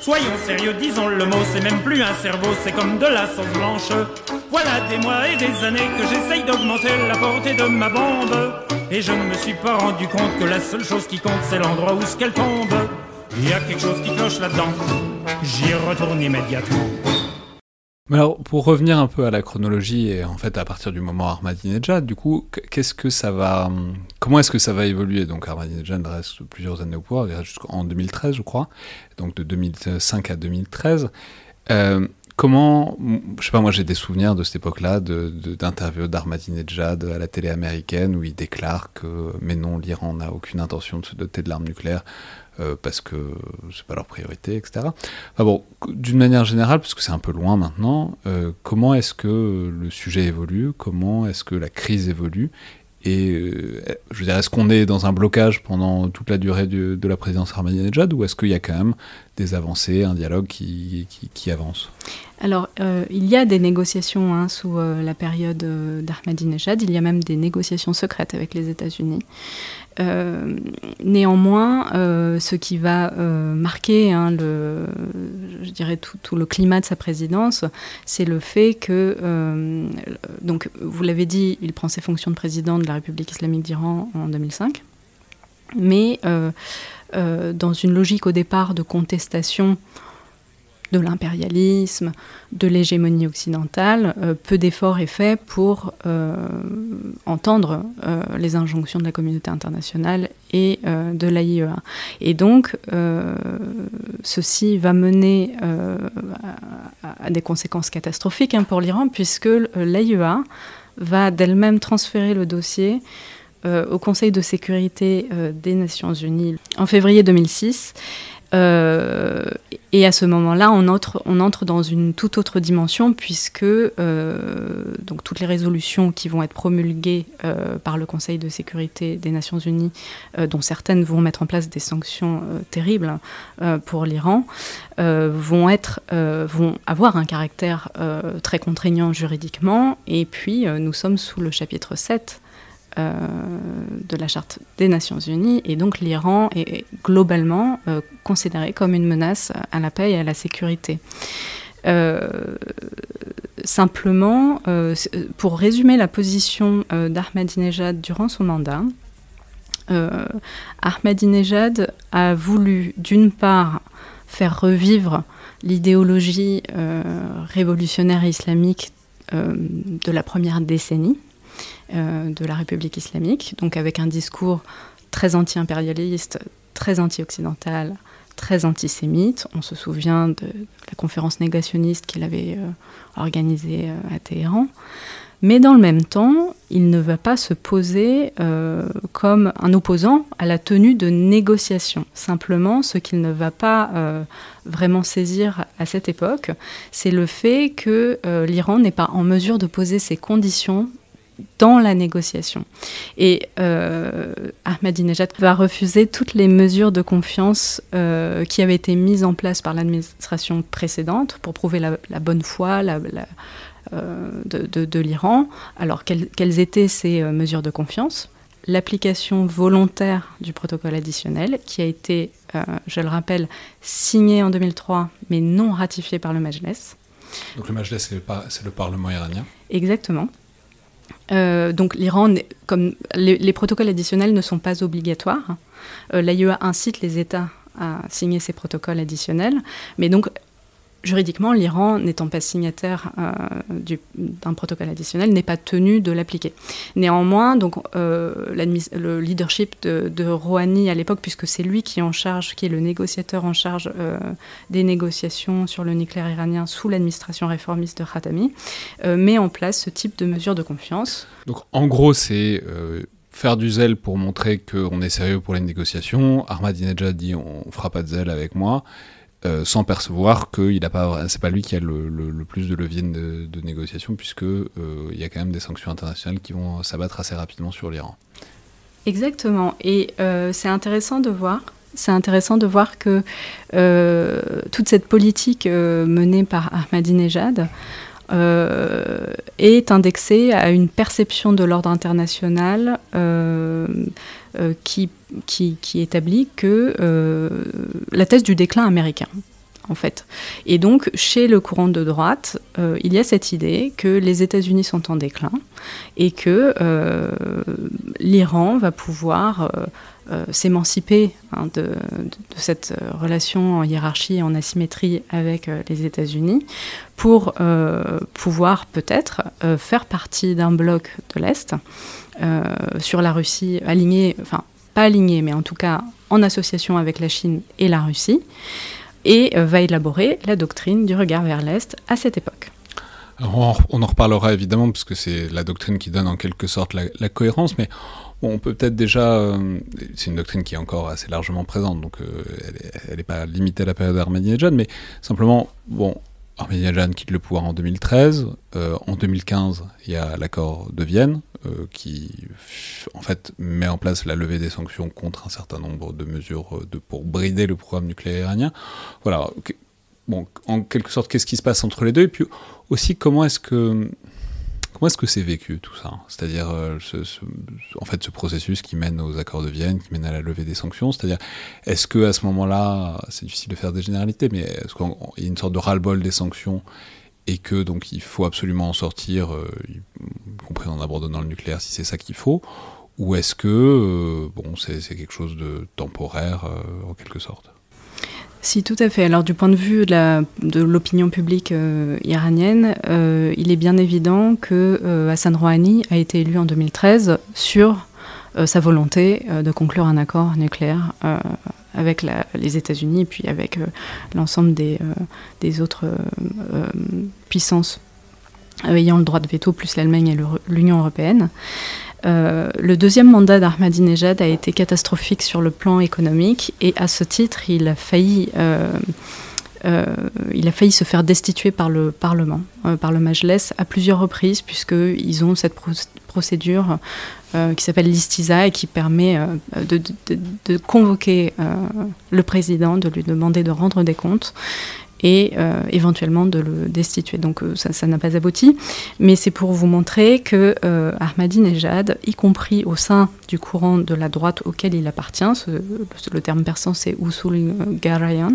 [SPEAKER 3] Soyons sérieux, disons le mot, c'est même plus un cerveau, c'est comme de la sauce blanche. Voilà des mois et des années que j'essaye d'augmenter la portée de ma bombe. Et je ne me suis pas rendu compte que la seule chose qui compte, c'est l'endroit où ce qu'elle tombe. Il y a quelque chose qui cloche là-dedans. J'y retourne immédiatement.
[SPEAKER 1] Alors, pour revenir un peu à la chronologie et en fait à partir du moment Ahmadinejad, du coup, qu'est-ce que ça va, comment est-ce que ça va évoluer? Donc Ahmadinejad reste plusieurs années au pouvoir, jusqu'en 2013, je crois, donc de 2005 à 2013. Euh, comment, je sais pas, moi j'ai des souvenirs de cette époque-là, d'interviews de, d'Ahmadinejad à la télé américaine où il déclare que, mais non, l'Iran n'a aucune intention de se doter de l'arme nucléaire. Euh, parce que c'est pas leur priorité, etc. bon, d'une manière générale, parce que c'est un peu loin maintenant, euh, comment est-ce que le sujet évolue? Comment est-ce que la crise évolue? Et euh, je veux dire, est-ce qu'on est dans un blocage pendant toute la durée de la présidence Ahmadinejad ou est-ce qu'il y a quand même des avancées, un dialogue qui, qui, avance?
[SPEAKER 2] Alors, il y a des négociations hein, sous la période d'Ahmadinejad. Il y a même des négociations secrètes avec les États-Unis. Euh, néanmoins, euh, ce qui va euh, marquer hein, dirais tout, le climat de sa présidence, c'est le fait que, donc, vous l'avez dit, il prend ses fonctions de président de la République islamique d'Iran en 2005, mais dans une logique au départ de contestation de l'impérialisme, de l'hégémonie occidentale, euh, peu d'efforts est fait pour euh, entendre euh, les injonctions de la communauté internationale et de l'AIEA. Et donc, ceci va mener à, des conséquences catastrophiques hein, pour l'Iran, puisque l'AIEA va d'elle-même transférer le dossier au Conseil de sécurité des Nations Unies en février 2006 euh, et à ce moment-là, on entre, dans une toute autre dimension puisque euh, donc toutes les résolutions qui vont être promulguées euh, par le Conseil de sécurité des Nations Unies, dont certaines vont mettre en place des sanctions terribles pour l'Iran, vont être, vont avoir un caractère très contraignant juridiquement. Et puis, nous sommes sous le chapitre 7 euh, de la Charte des Nations Unies, et donc l'Iran est globalement euh, considéré comme une menace à la paix et à la sécurité. Euh, simplement, pour résumer la position d'Ahmadinejad durant son mandat, Ahmadinejad a voulu d'une part faire revivre l'idéologie révolutionnaire islamique de la première décennie, de la République islamique, donc avec un discours très anti-impérialiste, très anti-occidental, très antisémite. On se souvient de la conférence négationniste qu'il avait euh, organisée euh, à Téhéran. Mais dans le même temps, il ne va pas se poser comme un opposant à la tenue de négociations. Simplement, ce qu'il ne va pas vraiment saisir à cette époque, c'est le fait que l'Iran n'est pas en mesure de poser ses conditions dans la négociation. Et euh, Ahmadinejad va refuser toutes les mesures de confiance euh, qui avaient été mises en place par l'administration précédente pour prouver la, bonne foi la, euh, de, l'Iran. Alors, quelles, étaient ces mesures de confiance? L'application volontaire du protocole additionnel, qui a été, je le rappelle, signé en 2003, mais non ratifié par le Majlis.
[SPEAKER 1] Donc le Majlis, c'est le, le Parlement iranien
[SPEAKER 2] Exactement. Donc l'Iran, comme les, protocoles additionnels ne sont pas obligatoires, l'AIEA incite les États à signer ces protocoles additionnels, mais donc juridiquement, l'Iran, n'étant pas signataire euh, d'un protocole additionnel, n'est pas tenu de l'appliquer. Néanmoins, donc, euh, le leadership de, Rouhani à l'époque, puisque c'est lui qui est en charge, qui est le négociateur en charge euh, des négociations sur le nucléaire iranien sous l'administration réformiste de Khatami, met en place ce type de mesures de confiance.
[SPEAKER 1] Donc, en gros, c'est faire du zèle pour montrer qu'on est sérieux pour les négociations. Ahmadinejad dit on fera pas de zèle avec moi. Euh, sans percevoir qu'il n'a pas, c'est pas lui qui a le, plus de levier de, négociation, puisque euh, il y a quand même des sanctions internationales qui vont s'abattre assez rapidement sur l'Iran.
[SPEAKER 2] Exactement, et euh, c'est intéressant de voir. C'est intéressant de voir que toute cette politique menée par Ahmadinejad est indexée à une perception de l'ordre international euh, qui, qui, établit que euh, la thèse du déclin américain. En fait. Et donc, chez le courant de droite, euh, il y a cette idée que les États-Unis sont en déclin et que l'Iran va pouvoir s'émanciper hein, de, cette relation en hiérarchie et en asymétrie avec les États-Unis pour pouvoir peut-être faire partie d'un bloc de l'Est euh, sur la Russie, alignée, enfin pas alignée, mais en tout cas en association avec la Chine et la Russie, et euh, va élaborer la doctrine du regard vers l'Est à cette époque.
[SPEAKER 1] on, en reparlera évidemment, parce que c'est la doctrine qui donne en quelque sorte la, cohérence, mais on peut peut-être déjà. Euh, c'est une doctrine qui est encore assez largement présente, donc elle n'est pas limitée à la période Ahmadinejad, mais simplement, bon, Ahmadinejad quitte le pouvoir en 2013. en 2015, il y a l'accord de Vienne, euh, qui en fait met en place la levée des sanctions contre un certain nombre de mesures euh, pour brider le programme nucléaire iranien. Voilà. Bon, en quelque sorte, qu'est-ce qui se passe entre les deux? Et puis aussi, comment est-ce que comment est-ce que c'est vécu tout ça? C'est-à-dire, euh, en fait, ce processus qui mène aux accords de Vienne, qui mène à la levée des sanctions. C'est-à-dire, est-ce que à ce moment-là, c'est difficile de faire des généralités, mais est-ce qu'il y a une sorte de ras-le-bol des sanctions et que donc il faut absolument en sortir, euh, y compris en abandonnant le nucléaire si c'est ça qu'il faut, ou est-ce que euh, bon, c'est quelque chose de temporaire en quelque sorte?
[SPEAKER 2] Si, tout à fait. Alors, du point de vue de l'opinion publique iranienne, il est bien évident que Hassan Rouhani a été élu en 2013 sur sa volonté de conclure un accord nucléaire avec les États-Unis et puis avec euh, l'ensemble des, euh, autres euh, puissances ayant le droit de veto, plus l'Allemagne et l'Union européenne. Le deuxième mandat d'Ahmadinejad a été catastrophique sur le plan économique et à ce titre, il a failli, il a failli se faire destituer par le Parlement, par le Majles, à plusieurs reprises, puisqu'ils ont cette procédure euh, qui s'appelle l'ISTISA et qui permet euh, de, convoquer euh, le président, de lui demander de rendre des comptes et éventuellement de le destituer. Donc ça n'a pas abouti, mais c'est pour vous montrer que Ahmadinejad, y compris au sein du courant de la droite auquel il appartient, le terme persan c'est Usul Garayan,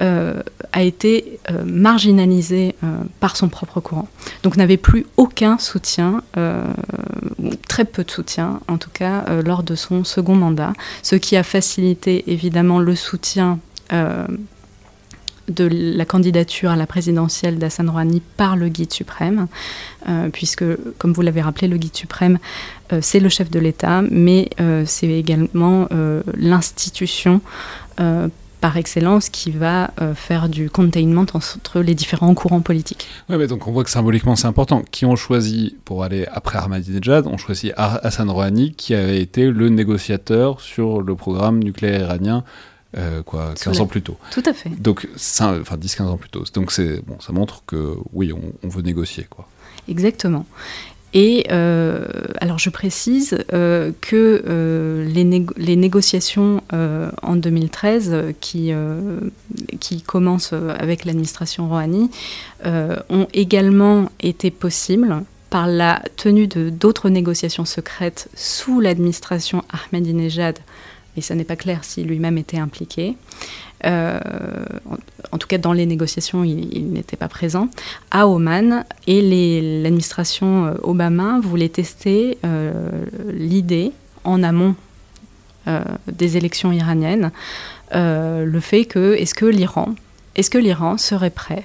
[SPEAKER 2] euh, a été euh, marginalisé euh, par son propre courant. Donc n'avait plus aucun soutien, très peu de soutien en tout cas, lors de son second mandat, ce qui a facilité évidemment le soutien de la candidature à la présidentielle d'Hassan Rouhani par le guide suprême, puisque, comme vous l'avez rappelé, le guide suprême, c'est le chef de l'État, mais c'est également l'institution par excellence qui va euh, faire du containment entre les différents courants politiques.
[SPEAKER 1] Oui, mais donc on voit que symboliquement c'est important. Qui ont choisi pour aller après Ahmadinejad On choisit Hassan Rouhani qui avait été le négociateur sur le programme nucléaire iranien euh, quoi, 15 ans plus tôt.
[SPEAKER 2] Tout à fait.
[SPEAKER 1] Donc, enfin 10-15 ans plus tôt. Donc bon, ça montre que oui, on, on veut négocier. quoi.
[SPEAKER 2] Exactement. Et euh, alors je précise euh, que euh, les, négociations en 2013 qui, qui commencent avec l'administration Rouhani ont également été possibles par la tenue de d'autres négociations secrètes sous l'administration Ahmadinejad, et ça n'est pas clair si lui-même était impliqué, en, tout cas dans les négociations, il, n'était pas présent, à Oman. Et l'administration Obama voulait tester l'idée en amont des élections iraniennes, le fait que est-ce que l'Iran, l'Iran serait prêt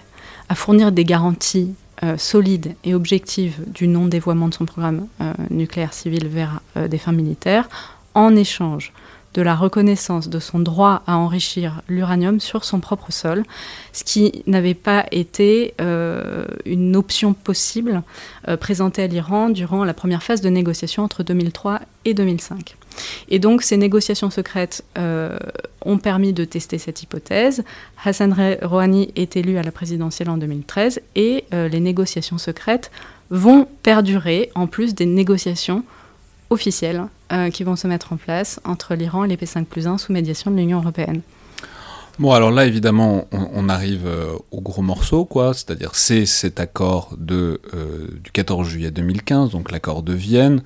[SPEAKER 2] à fournir des garanties solides et objectives du non-dévoiement de son programme nucléaire civil vers des fins militaires en échange de la reconnaissance de son droit à enrichir l'uranium sur son propre sol, ce qui n'avait pas été euh, une option possible euh, présentée à l'Iran durant la première phase de négociation entre 2003 et 2005. Et donc ces négociations secrètes euh, ont permis de tester cette hypothèse. Hassan Rouhani est élu à la présidentielle en 2013 et les négociations secrètes vont perdurer en plus des négociations officielles euh, qui vont se mettre en place entre l'Iran et les P5 plus 1 sous médiation de l'Union européenne.
[SPEAKER 1] Bon, alors là, évidemment, on, arrive euh, au gros morceau, quoi. C'est-à-dire, c'est cet accord de, euh, du 14 juillet 2015, donc l'accord de Vienne,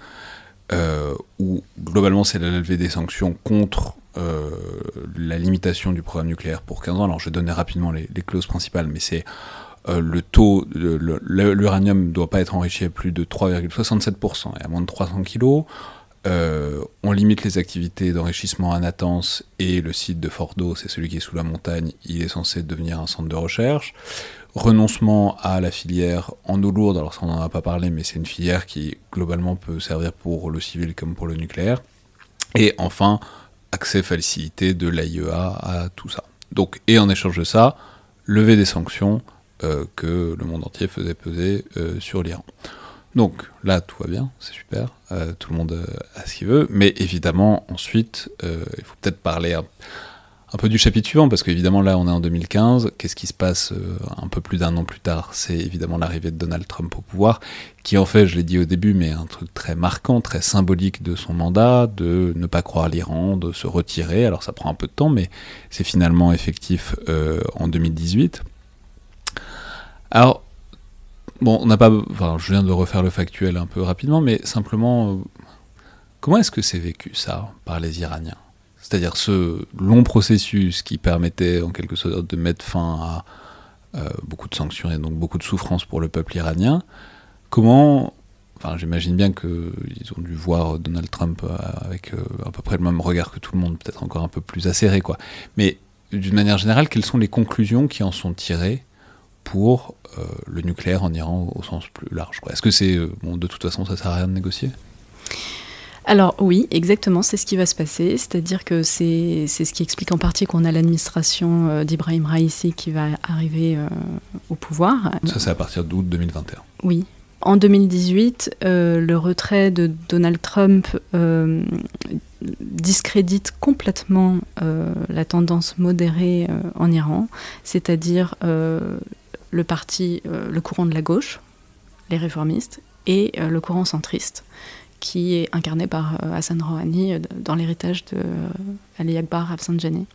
[SPEAKER 1] où globalement, c'est la levée des sanctions contre la limitation du programme nucléaire pour 15 ans. Alors, je vais donner rapidement les, clauses principales, mais c'est le taux, l'uranium ne doit pas être enrichi à plus de 3,67% et à moins de 300 kg. Euh, on limite les activités d'enrichissement à Natanz et le site de Fordo, c'est celui qui est sous la montagne, il est censé devenir un centre de recherche. Renoncement à la filière en eau lourde, alors ça on n'en a pas parlé, mais c'est une filière qui globalement peut servir pour le civil comme pour le nucléaire. Et enfin, accès facilité de l'AIEA à tout ça. Donc, et en échange de ça, lever des sanctions euh, que le monde entier faisait peser euh, sur l'Iran. Donc là, tout va bien, c'est super, euh, tout le monde euh, a ce qu'il veut, mais évidemment, ensuite, euh, il faut peut-être parler un, peu du chapitre suivant, parce qu'évidemment, là, on est en 2015, qu'est-ce qui se passe un peu plus d'un an plus tard? C'est évidemment l'arrivée de Donald Trump au pouvoir, qui en fait, je l'ai dit au début, mais un truc très marquant, très symbolique de son mandat, de ne pas croire l'Iran, de se retirer, alors ça prend un peu de temps, mais c'est finalement effectif en 2018. Alors, Bon, on n'a pas. Enfin, je viens de refaire le factuel un peu rapidement, mais simplement, euh, comment est-ce que c'est vécu ça par les Iraniens? C'est-à-dire ce long processus qui permettait en quelque sorte de mettre fin à euh, beaucoup de sanctions et donc beaucoup de souffrances pour le peuple iranien. Comment. J'imagine bien qu'ils ont dû voir Donald Trump euh, avec à peu près le même regard que tout le monde, peut-être encore un peu plus acéré, quoi. Mais d'une manière générale, quelles sont les conclusions qui en sont tirées? Pour euh, le nucléaire en Iran au, sens plus large. Est-ce que c'est, euh, bon, de toute façon, ça sert à rien de négocier?
[SPEAKER 2] Alors oui, exactement, c'est ce qui va se passer. C'est-à-dire que c'est ce qui explique en partie qu'on a l'administration euh, d'Ibrahim Raisi qui va arriver au pouvoir.
[SPEAKER 1] Ça, c'est à partir d'août 2021.
[SPEAKER 2] Oui. En 2018, le retrait de Donald Trump discrédite complètement la tendance modérée en Iran, c'est-à-dire le parti, euh, le courant de la gauche, les réformistes, et euh, le courant centriste, qui est incarné par euh, Hassan Rouhani dans l'héritage de Ali Akbar Rafsanjani.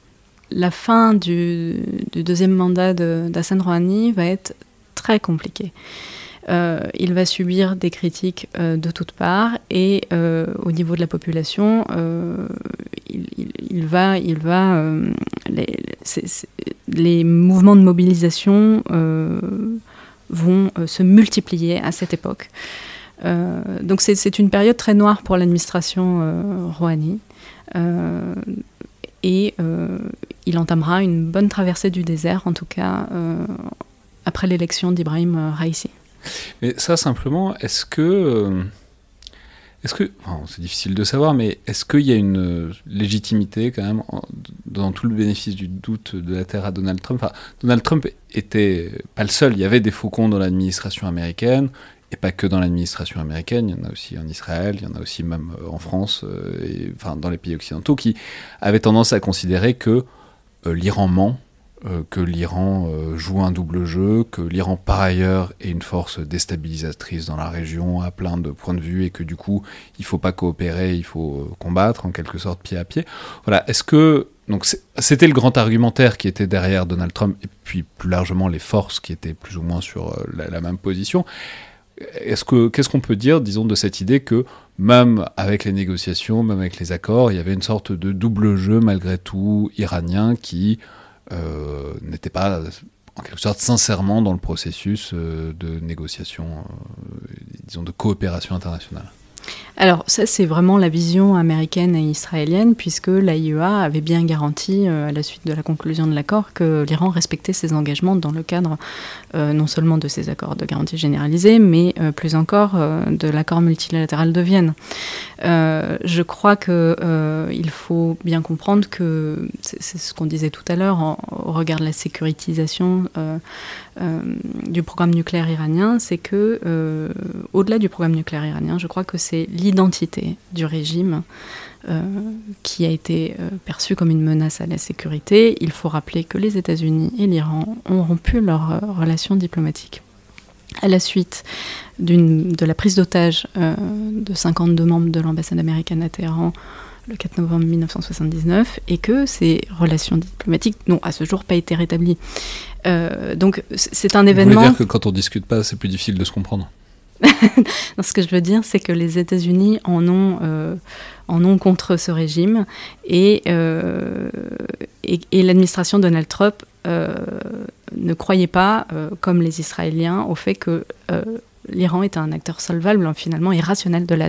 [SPEAKER 2] La fin du, deuxième mandat d'Hassan Rouhani va être très compliquée. il va subir des critiques de toutes parts et au niveau de la population, il, va, il va mouvements de mobilisation euh, vont euh, se multiplier à cette époque. Euh, donc c'est une période très noire pour l'administration Rouhani. et il entamera une bonne traversée du désert, en tout cas après l'élection d'Ibrahim Raisi.
[SPEAKER 1] Mais ça, simplement, est-ce que est-ce que, c'est difficile de savoir, mais est-ce qu'il y a une euh, légitimité quand même dans tout le bénéfice du doute de la terre à Donald Trump? Donald Trump était pas le seul. Il y avait des faucons dans l'administration américaine, et pas que dans l'administration américaine. Il y en a aussi en Israël, il y en a aussi même euh, en France, euh, et, enfin dans les pays occidentaux, qui avaient tendance à considérer que l'Iran ment euh, que l'Iran euh, joue un double jeu, que l'Iran par ailleurs est une force déstabilisatrice dans la région à plein de points de vue et que du coup il faut pas coopérer, il faut euh, combattre en quelque sorte pied à pied. Voilà, est-ce que donc c'était le grand argumentaire qui était derrière Donald Trump et puis plus largement les forces qui étaient plus ou moins sur la, même position. Est-ce que qu'est-ce qu'on peut dire, disons, de cette idée que même avec les négociations, même avec les accords, il y avait une sorte de double jeu malgré tout iranien qui euh, n'était pas en quelque sorte sincèrement dans le processus de négociation, disons de coopération internationale
[SPEAKER 2] alors ça, c'est vraiment la vision américaine et israélienne, puisque l'AIEA avait bien garanti, euh, à la suite de la conclusion de l'accord, que l'Iran respectait ses engagements dans le cadre euh, non seulement de ces accords de garantie généralisée, mais euh, plus encore de l'accord multilatéral de Vienne. Je crois qu'il faut bien comprendre que, c'est ce qu'on disait tout à l'heure, au regard de la sécurisation du programme nucléaire iranien, c'est que, au-delà du programme nucléaire iranien, je crois que c'est l'identité du régime euh, qui a été euh, perçue comme une menace à la sécurité. Il faut rappeler que les États-Unis et l'Iran ont rompu leurs euh, relations diplomatiques à la suite de la prise d'otage de 52 membres de l'ambassade américaine à Téhéran le 4 novembre 1979 et que ces relations diplomatiques n'ont à ce jour pas été rétablies. donc c'est un événement.
[SPEAKER 1] Vous dire que quand on discute pas, c'est plus difficile de se comprendre
[SPEAKER 2] ce que je veux dire, c'est que les États-Unis en ont, euh, en ont contre ce régime et, euh, et, l'administration Donald Trump euh, ne croyait pas, comme les Israéliens, au fait que l'Iran était un acteur solvable, finalement irrationnel de la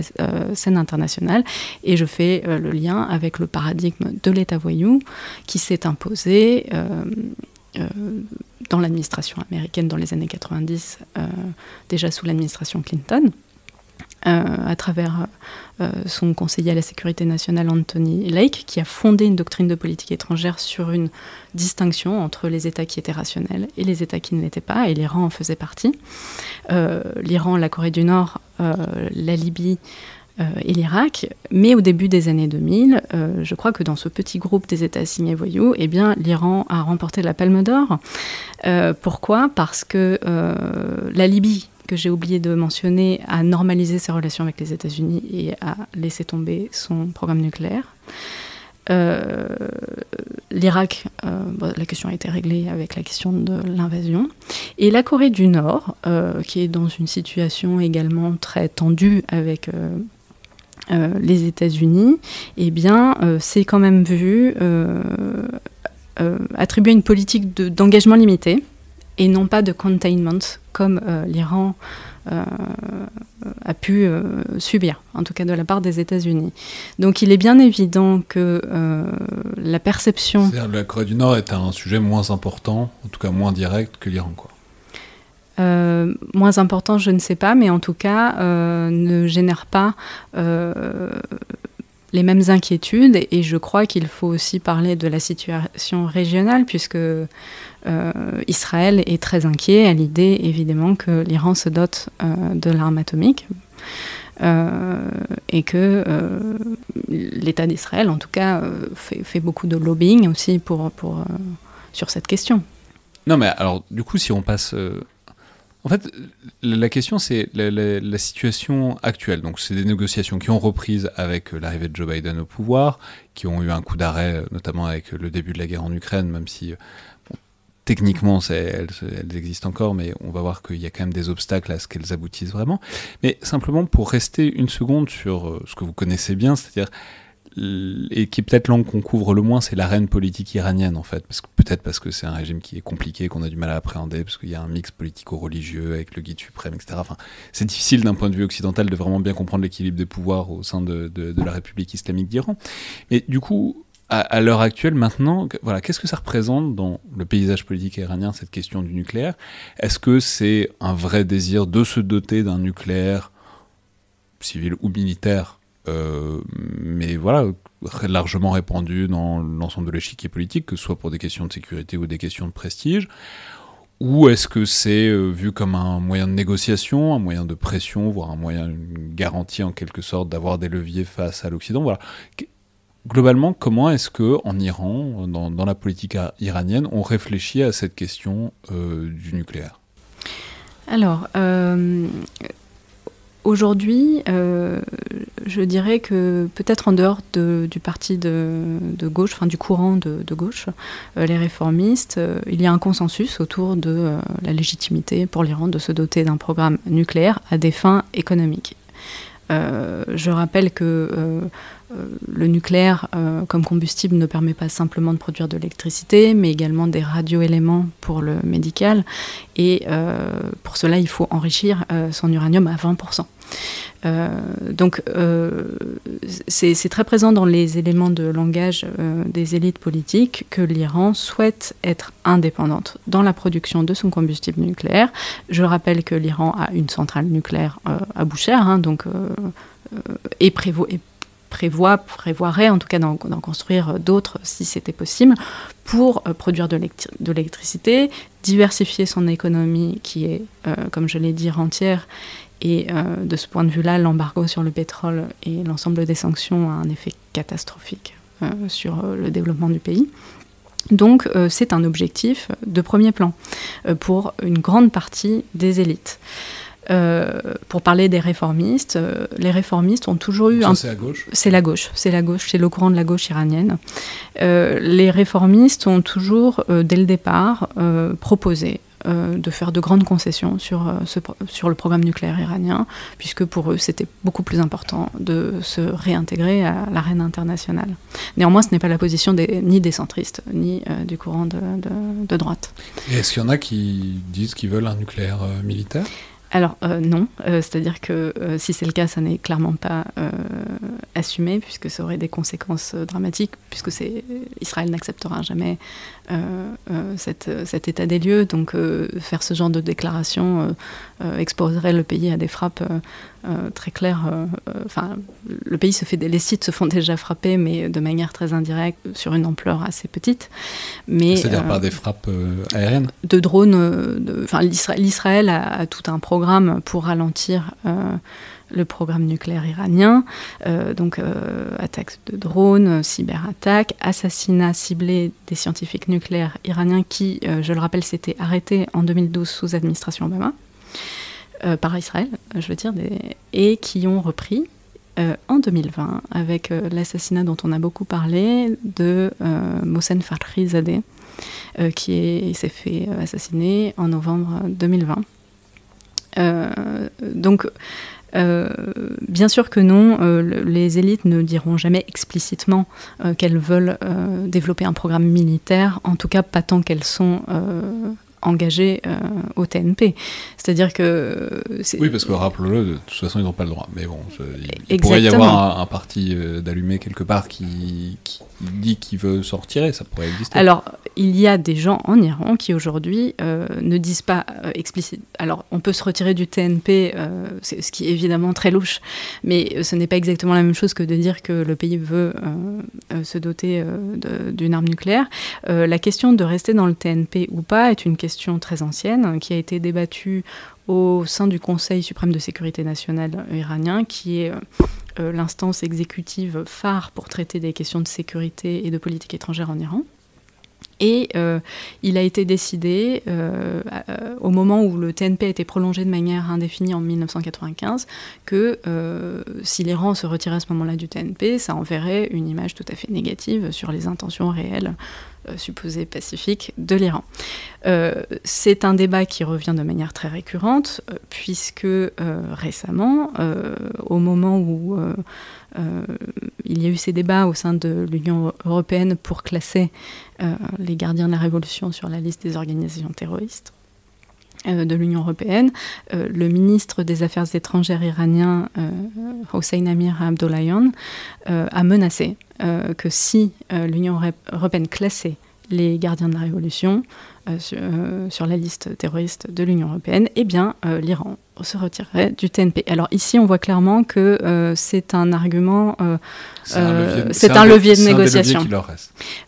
[SPEAKER 2] scène internationale. Et je fais le lien avec le paradigme de l'État voyou qui s'est imposé euh, dans l'administration américaine dans les années 90, euh, déjà sous l'administration Clinton. Euh, à travers son conseiller à la sécurité nationale Anthony Lake, qui a fondé une doctrine de politique étrangère sur une distinction entre les États qui étaient rationnels et les États qui ne l'étaient pas, et l'Iran en faisait partie. L'Iran, la Corée du Nord, la Libye, euh, et l'Irak. Mais au début des années 2000, euh, je crois que dans ce petit groupe des États signés voyous, eh bien, l'Iran a remporté la Palme d'Or. Euh, pourquoi? Parce que la Libye, que j'ai oublié de mentionner, a normalisé ses relations avec les États-Unis et a laissé tomber son programme nucléaire. L'Irak, la question a été réglée avec la question de l'invasion. Et la Corée du Nord, qui est dans une situation également très tendue avec euh, les États-Unis, eh bien, euh, c'est quand même vu euh, attribuer une politique d'engagement limité et non pas de containment comme l'Iran a pu subir, en tout cas de la part des États-Unis. Donc il est bien évident que la perception...
[SPEAKER 1] La Corée du Nord est un sujet moins important, en tout cas moins direct que l'Iran. quoi.
[SPEAKER 2] Euh, moins important, je ne sais pas, mais en tout cas, euh, ne génère pas euh, les mêmes inquiétudes. Et, je crois qu'il faut aussi parler de la situation régionale, puisque Israël est très inquiet à l'idée, évidemment, que l'Iran se dote de l'arme atomique. et que l'État d'Israël, en tout cas, fait, fait, beaucoup de lobbying aussi pour, pour, sur cette question.
[SPEAKER 1] Non, mais alors, du coup, si on passe en fait, la question, c'est la, situation actuelle. Donc, c'est des négociations qui ont repris avec l'arrivée de Joe Biden au pouvoir, qui ont eu un coup d'arrêt, notamment avec le début de la guerre en Ukraine, même si techniquement, elles, elles, existent encore, mais on va voir qu'il y a quand même des obstacles à ce qu'elles aboutissent vraiment. Mais simplement pour rester une seconde sur euh, ce que vous connaissez bien, c'est-à-dire et qui est peut-être l'angle qu'on couvre le moins, c'est l'arène politique iranienne en fait, parce que peut-être parce que c'est un régime qui est compliqué, qu'on a du mal à appréhender, parce qu'il y a un mix politico-religieux avec le guide suprême, etc. Enfin, c'est difficile d'un point de vue occidental de vraiment bien comprendre l'équilibre des pouvoirs au sein de, la République islamique d'Iran. Mais du coup, à, l'heure actuelle, maintenant, voilà, qu'est-ce que ça représente dans le paysage politique iranien cette question du nucléaire? Est-ce que c'est un vrai désir de se doter d'un nucléaire civil ou militaire mais voilà, largement répandu dans l'ensemble de l'échiquier politique, que ce soit pour des questions de sécurité ou des questions de prestige. Ou est-ce que c'est euh, vu comme un moyen de négociation, un moyen de pression, voire un moyen, une garantie en quelque sorte d'avoir des leviers face à l'Occident? Voilà. Globalement, comment est-ce que en Iran, dans, la politique iranienne, on réfléchit à cette question euh, du nucléaire?
[SPEAKER 2] Alors, Aujourd'hui, euh, je dirais que peut-être en dehors du parti de, gauche, enfin du courant de, gauche, euh, les réformistes, euh, il y a un consensus autour de la légitimité pour l'Iran de se doter d'un programme nucléaire à des fins économiques. je rappelle que le nucléaire comme combustible ne permet pas simplement de produire de l'électricité, mais également des radioéléments pour le médical. Et pour cela, il faut enrichir son uranium à 20%. Euh, donc euh, c'est très présent dans les éléments de langage euh, des élites politiques que l'Iran souhaite être indépendante dans la production de son combustible nucléaire. Je rappelle que l'Iran a une centrale nucléaire à Boucher, hein, donc, et, prévoit, et prévoirait en tout cas d'en construire d'autres si c'était possible, pour produire de l'électricité, diversifier son économie qui est, comme je l'ai dit, rentière, et euh, de ce point de vue-là, l'embargo sur le pétrole et l'ensemble des sanctions a un effet catastrophique euh, sur euh, le développement du pays. Donc c'est un objectif de premier plan pour une grande partie des élites. Pour parler des réformistes, les réformistes ont toujours eu...
[SPEAKER 1] Ça, c'est la gauche
[SPEAKER 2] C'est la gauche, c'est la gauche, c'est le courant de la gauche iranienne. les réformistes ont toujours, dès le départ, proposé euh, de faire de grandes concessions sur, euh, sur le programme nucléaire iranien, puisque pour eux, c'était beaucoup plus important de se réintégrer à l'arène internationale. Néanmoins, ce n'est pas la position des, ni des centristes, ni euh, du courant de, de, droite.
[SPEAKER 1] Est-ce qu'il y en a qui disent qu'ils veulent un nucléaire militaire?
[SPEAKER 2] Alors non, c'est-à-dire que si c'est le cas, ça n'est clairement pas assumé puisque ça aurait des conséquences dramatiques, puisque Israël n'acceptera jamais euh, euh, cet état des lieux. Donc euh, faire ce genre de déclaration exposerait le pays à des frappes très claires. Enfin, le pays se fait, les sites se font déjà frapper, mais de manière très indirecte, sur une ampleur assez petite.
[SPEAKER 1] Mais c'est-à-dire par des frappes aériennes?
[SPEAKER 2] De drones. Enfin, l'Israël a, a, tout un programme pour ralentir le programme nucléaire iranien, euh, donc euh, attaques de drones, cyberattaques, assassinats ciblés des scientifiques nucléaires iraniens qui, euh, je le rappelle, s'étaient arrêtés en 2012 sous administration Obama, par Israël, je veux dire, et qui ont repris en 2020 avec l'assassinat dont on a beaucoup parlé de Mohsen Fakhrizadeh, qui s'est fait assassiner en novembre 2020. donc, euh, bien sûr que non, euh, les élites ne diront jamais explicitement euh, qu'elles veulent développer un programme militaire, en tout cas pas tant qu'elles sont engagés euh, au TNP. C'est-à-dire que...
[SPEAKER 1] Oui, parce que rappelons-le, de toute façon, ils n'ont pas le droit. Mais bon, il pourrait y avoir un, parti euh, d'allumé quelque part qui, dit qu'il veut s'en retirer, ça pourrait exister.
[SPEAKER 2] Alors, il y a des gens en Iran qui aujourd'hui euh, ne disent pas explicite. Alors, on peut se retirer du TNP, ce qui est évidemment très louche, mais ce n'est pas exactement la même chose que de dire que le pays veut se doter d'une arme nucléaire. la question de rester dans le TNP ou pas est une question question très ancienne qui a été débattue au sein du Conseil suprême de sécurité nationale iranien, qui est euh, l'instance exécutive phare pour traiter des questions de sécurité et de politique étrangère en Iran. Et euh, il a été décidé, euh, au moment où le TNP a été prolongé de manière indéfinie en 1995, que si l'Iran se retirait à ce moment-là du TNP, ça enverrait une image tout à fait négative sur les intentions réelles euh, supposé pacifique de l'Iran. Euh, c'est un débat qui revient de manière très récurrente, euh, puisque récemment, au moment où il y a eu ces débats au sein de l'Union européenne pour classer les gardiens de la révolution sur la liste des organisations terroristes, de l'Union européenne, le ministre des Affaires étrangères iranien, Hossein Amir Abdollahian, a menacé euh, que si euh, l'Union européenne classait les gardiens de la révolution euh, sur, la liste terroriste de l'Union européenne, eh bien l'Iran se retirerait du TNP. Alors ici, on voit clairement que c'est un argument, c'est un levier, de négociation.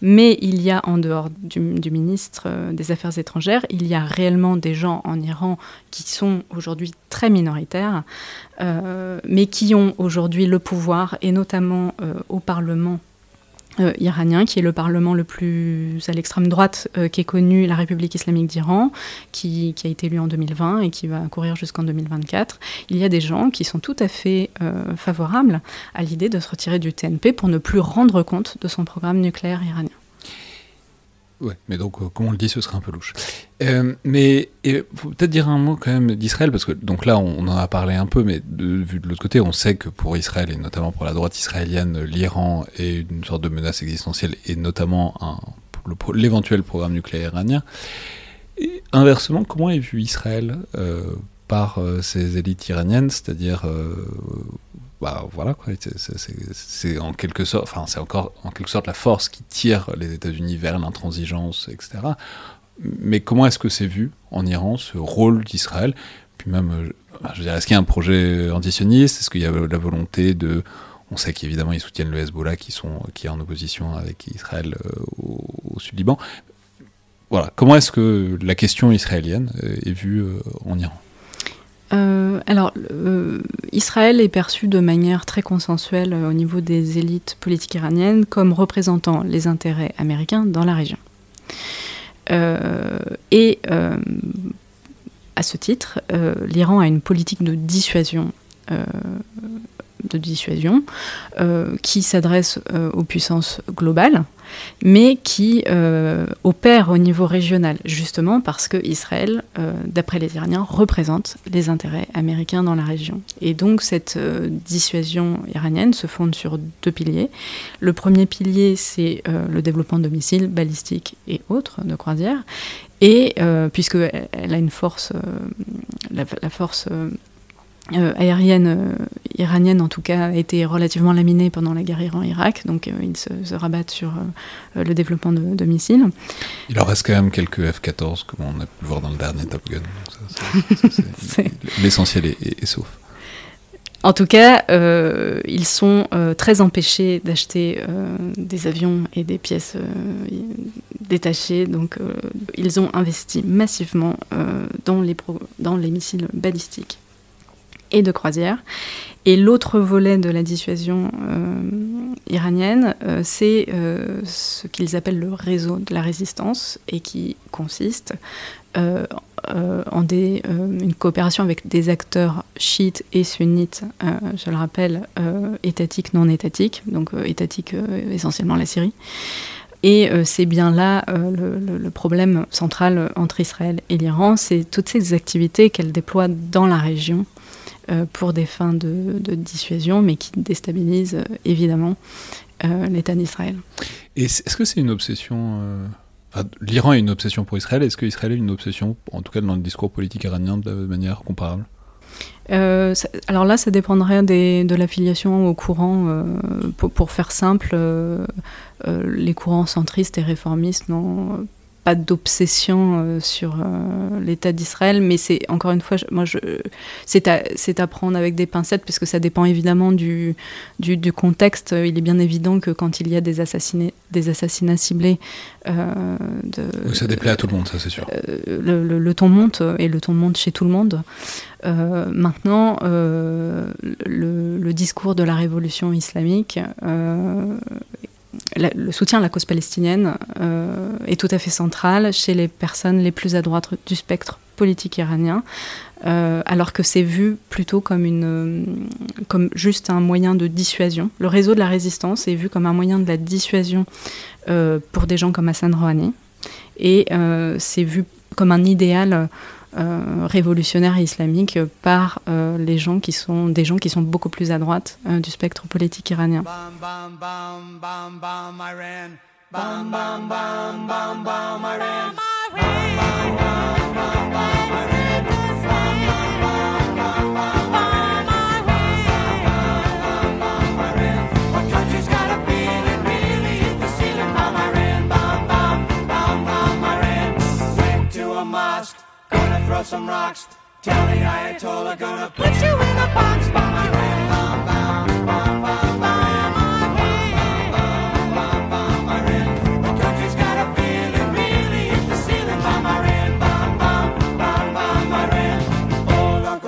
[SPEAKER 2] Mais il y a en dehors du, du ministre des Affaires étrangères, il y a réellement des gens en Iran qui sont aujourd'hui très minoritaires, euh, mais qui ont aujourd'hui le pouvoir, et notamment euh, au Parlement euh, iranien, qui est le parlement le plus à l'extrême droite qui est connu, la République islamique d'Iran, qui, qui, a été élu en 2020 et qui va courir jusqu'en 2024. Il y a des gens qui sont tout à fait favorables à l'idée de se retirer du TNP pour ne plus rendre compte de son programme nucléaire iranien.
[SPEAKER 1] Ouais, mais donc, euh, comme on le dit, ce serait un peu louche. Euh, mais peut-être dire un mot quand même d'Israël, parce que donc là, on, en a parlé un peu, mais de, vu de l'autre côté, on sait que pour Israël, et notamment pour la droite israélienne, l'Iran est une sorte de menace existentielle, et notamment l'éventuel programme nucléaire iranien. Et inversement, comment est vu Israël euh, par ces élites iraniennes, c'est-à-dire bah voilà quoi, c'est en quelque sorte, enfin c'est encore en quelque sorte la force qui tire les États-Unis vers l'intransigeance, etc. Mais comment est-ce que c'est vu en Iran ce rôle d'Israël? Puis même, euh, je est-ce qu'il y a un projet antisioniste? Est-ce qu'il y a la volonté de on sait qu'évidemment ils soutiennent le Hezbollah qui, sont, qui est en opposition avec Israël euh, au, au Sud-Liban. Voilà, comment est-ce que la question israélienne est vue euh, en Iran?
[SPEAKER 2] Euh, alors, euh, Israël est perçu de manière très consensuelle euh, au niveau des élites politiques iraniennes comme représentant les intérêts américains dans la région. et à ce titre, l'Iran a une politique de dissuasion de dissuasion euh, qui s'adresse euh, aux puissances globales, mais qui euh, opère au niveau régional, justement parce que Israël, d'après les Iraniens, représente les intérêts américains dans la région. Et donc cette dissuasion iranienne se fonde sur deux piliers. Le premier pilier, c'est le développement de missiles balistiques et autres de croisière. Et puisqu'elle a une force, la force euh, aérienne euh, iranienne, en tout cas, a été relativement laminée pendant la guerre Iran-Irak. Donc, euh, ils se, rabattent sur le développement de, missiles.
[SPEAKER 1] Il en reste quand même quelques F-14, comme on a pu voir dans le dernier Top Gun. L'essentiel est, sauf.
[SPEAKER 2] En tout cas, ils sont très empêchés d'acheter des avions et des pièces détachées. Donc, ils ont investi massivement dans, les dans les missiles balistiques et de croisière. Et l'autre volet de la dissuasion euh, iranienne, euh, c'est euh, ce qu'ils appellent le réseau de la résistance et qui consiste en une coopération avec des acteurs chiites et sunnites, je le rappelle, étatiques, non étatiques, donc étatiques essentiellement la Syrie. Et c'est bien là le, le, problème central entre Israël et l'Iran, c'est toutes ces activités qu'elle déploie dans la région pour des fins de, dissuasion, mais qui déstabilisent euh, évidemment euh, l'État d'Israël.
[SPEAKER 1] Et est-ce que c'est une obsession L'Iran est une obsession pour Israël. Est-ce que Israël est une obsession, en tout cas dans le discours politique iranien, de manière comparable?
[SPEAKER 2] Alors là, ça dépendrait de l'affiliation au courant. pour, pour, faire simple, les courants centristes et réformistes n'ont pas d'obsession euh, sur euh, l'État d'Israël, mais c'est encore une fois, moi, je, c'est à, à, prendre avec des pincettes, parce que ça dépend évidemment du, du, contexte. Il est bien évident que quand il y a des, assassinés, des assassinats ciblés,
[SPEAKER 1] euh, de, ça déplaît à tout le monde, ça c'est sûr.
[SPEAKER 2] Le, le, ton monte, et le ton monte chez tout le monde. maintenant, le, le, discours de la révolution islamique le soutien à la cause palestinienne euh, est tout à fait central chez les personnes les plus à droite du spectre politique iranien, euh, alors que c'est vu plutôt comme, une, comme juste un moyen de dissuasion. Le réseau de la résistance est vu comme un moyen de la dissuasion euh, pour des gens comme Hassan Rouhani, et c'est vu comme un idéal euh, révolutionnaire et islamique par euh, les gens qui sont des gens qui sont beaucoup plus à droite euh, du spectre politique iranien.
[SPEAKER 1] Throw some rocks. Tell the Ayatollah gonna put you in a box by my ram. Bum, bum, bum, bum, bum.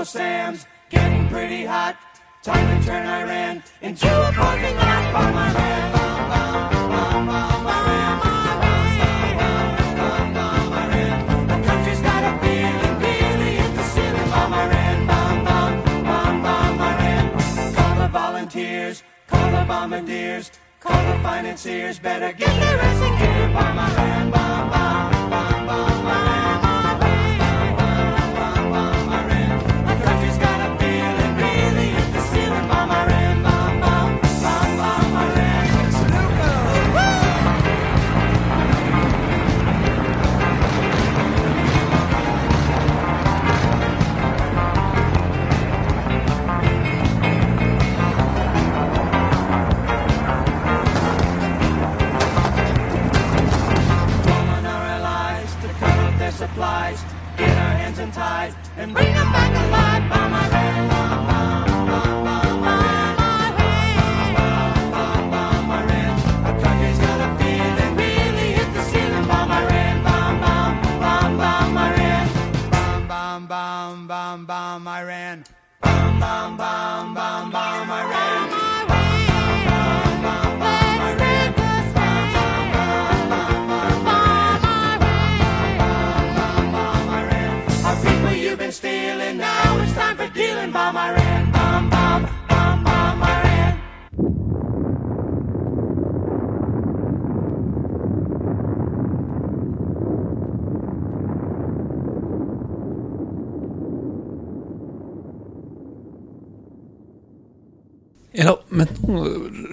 [SPEAKER 1] Sam's getting pretty hot. Time to turn Iran into a parking lot by my ram. Bum, Tears, call the bombadeers,
[SPEAKER 4] call the financiers, better get their ass in gear. Bomb bomb, bomb, bomb, bomb Bomb,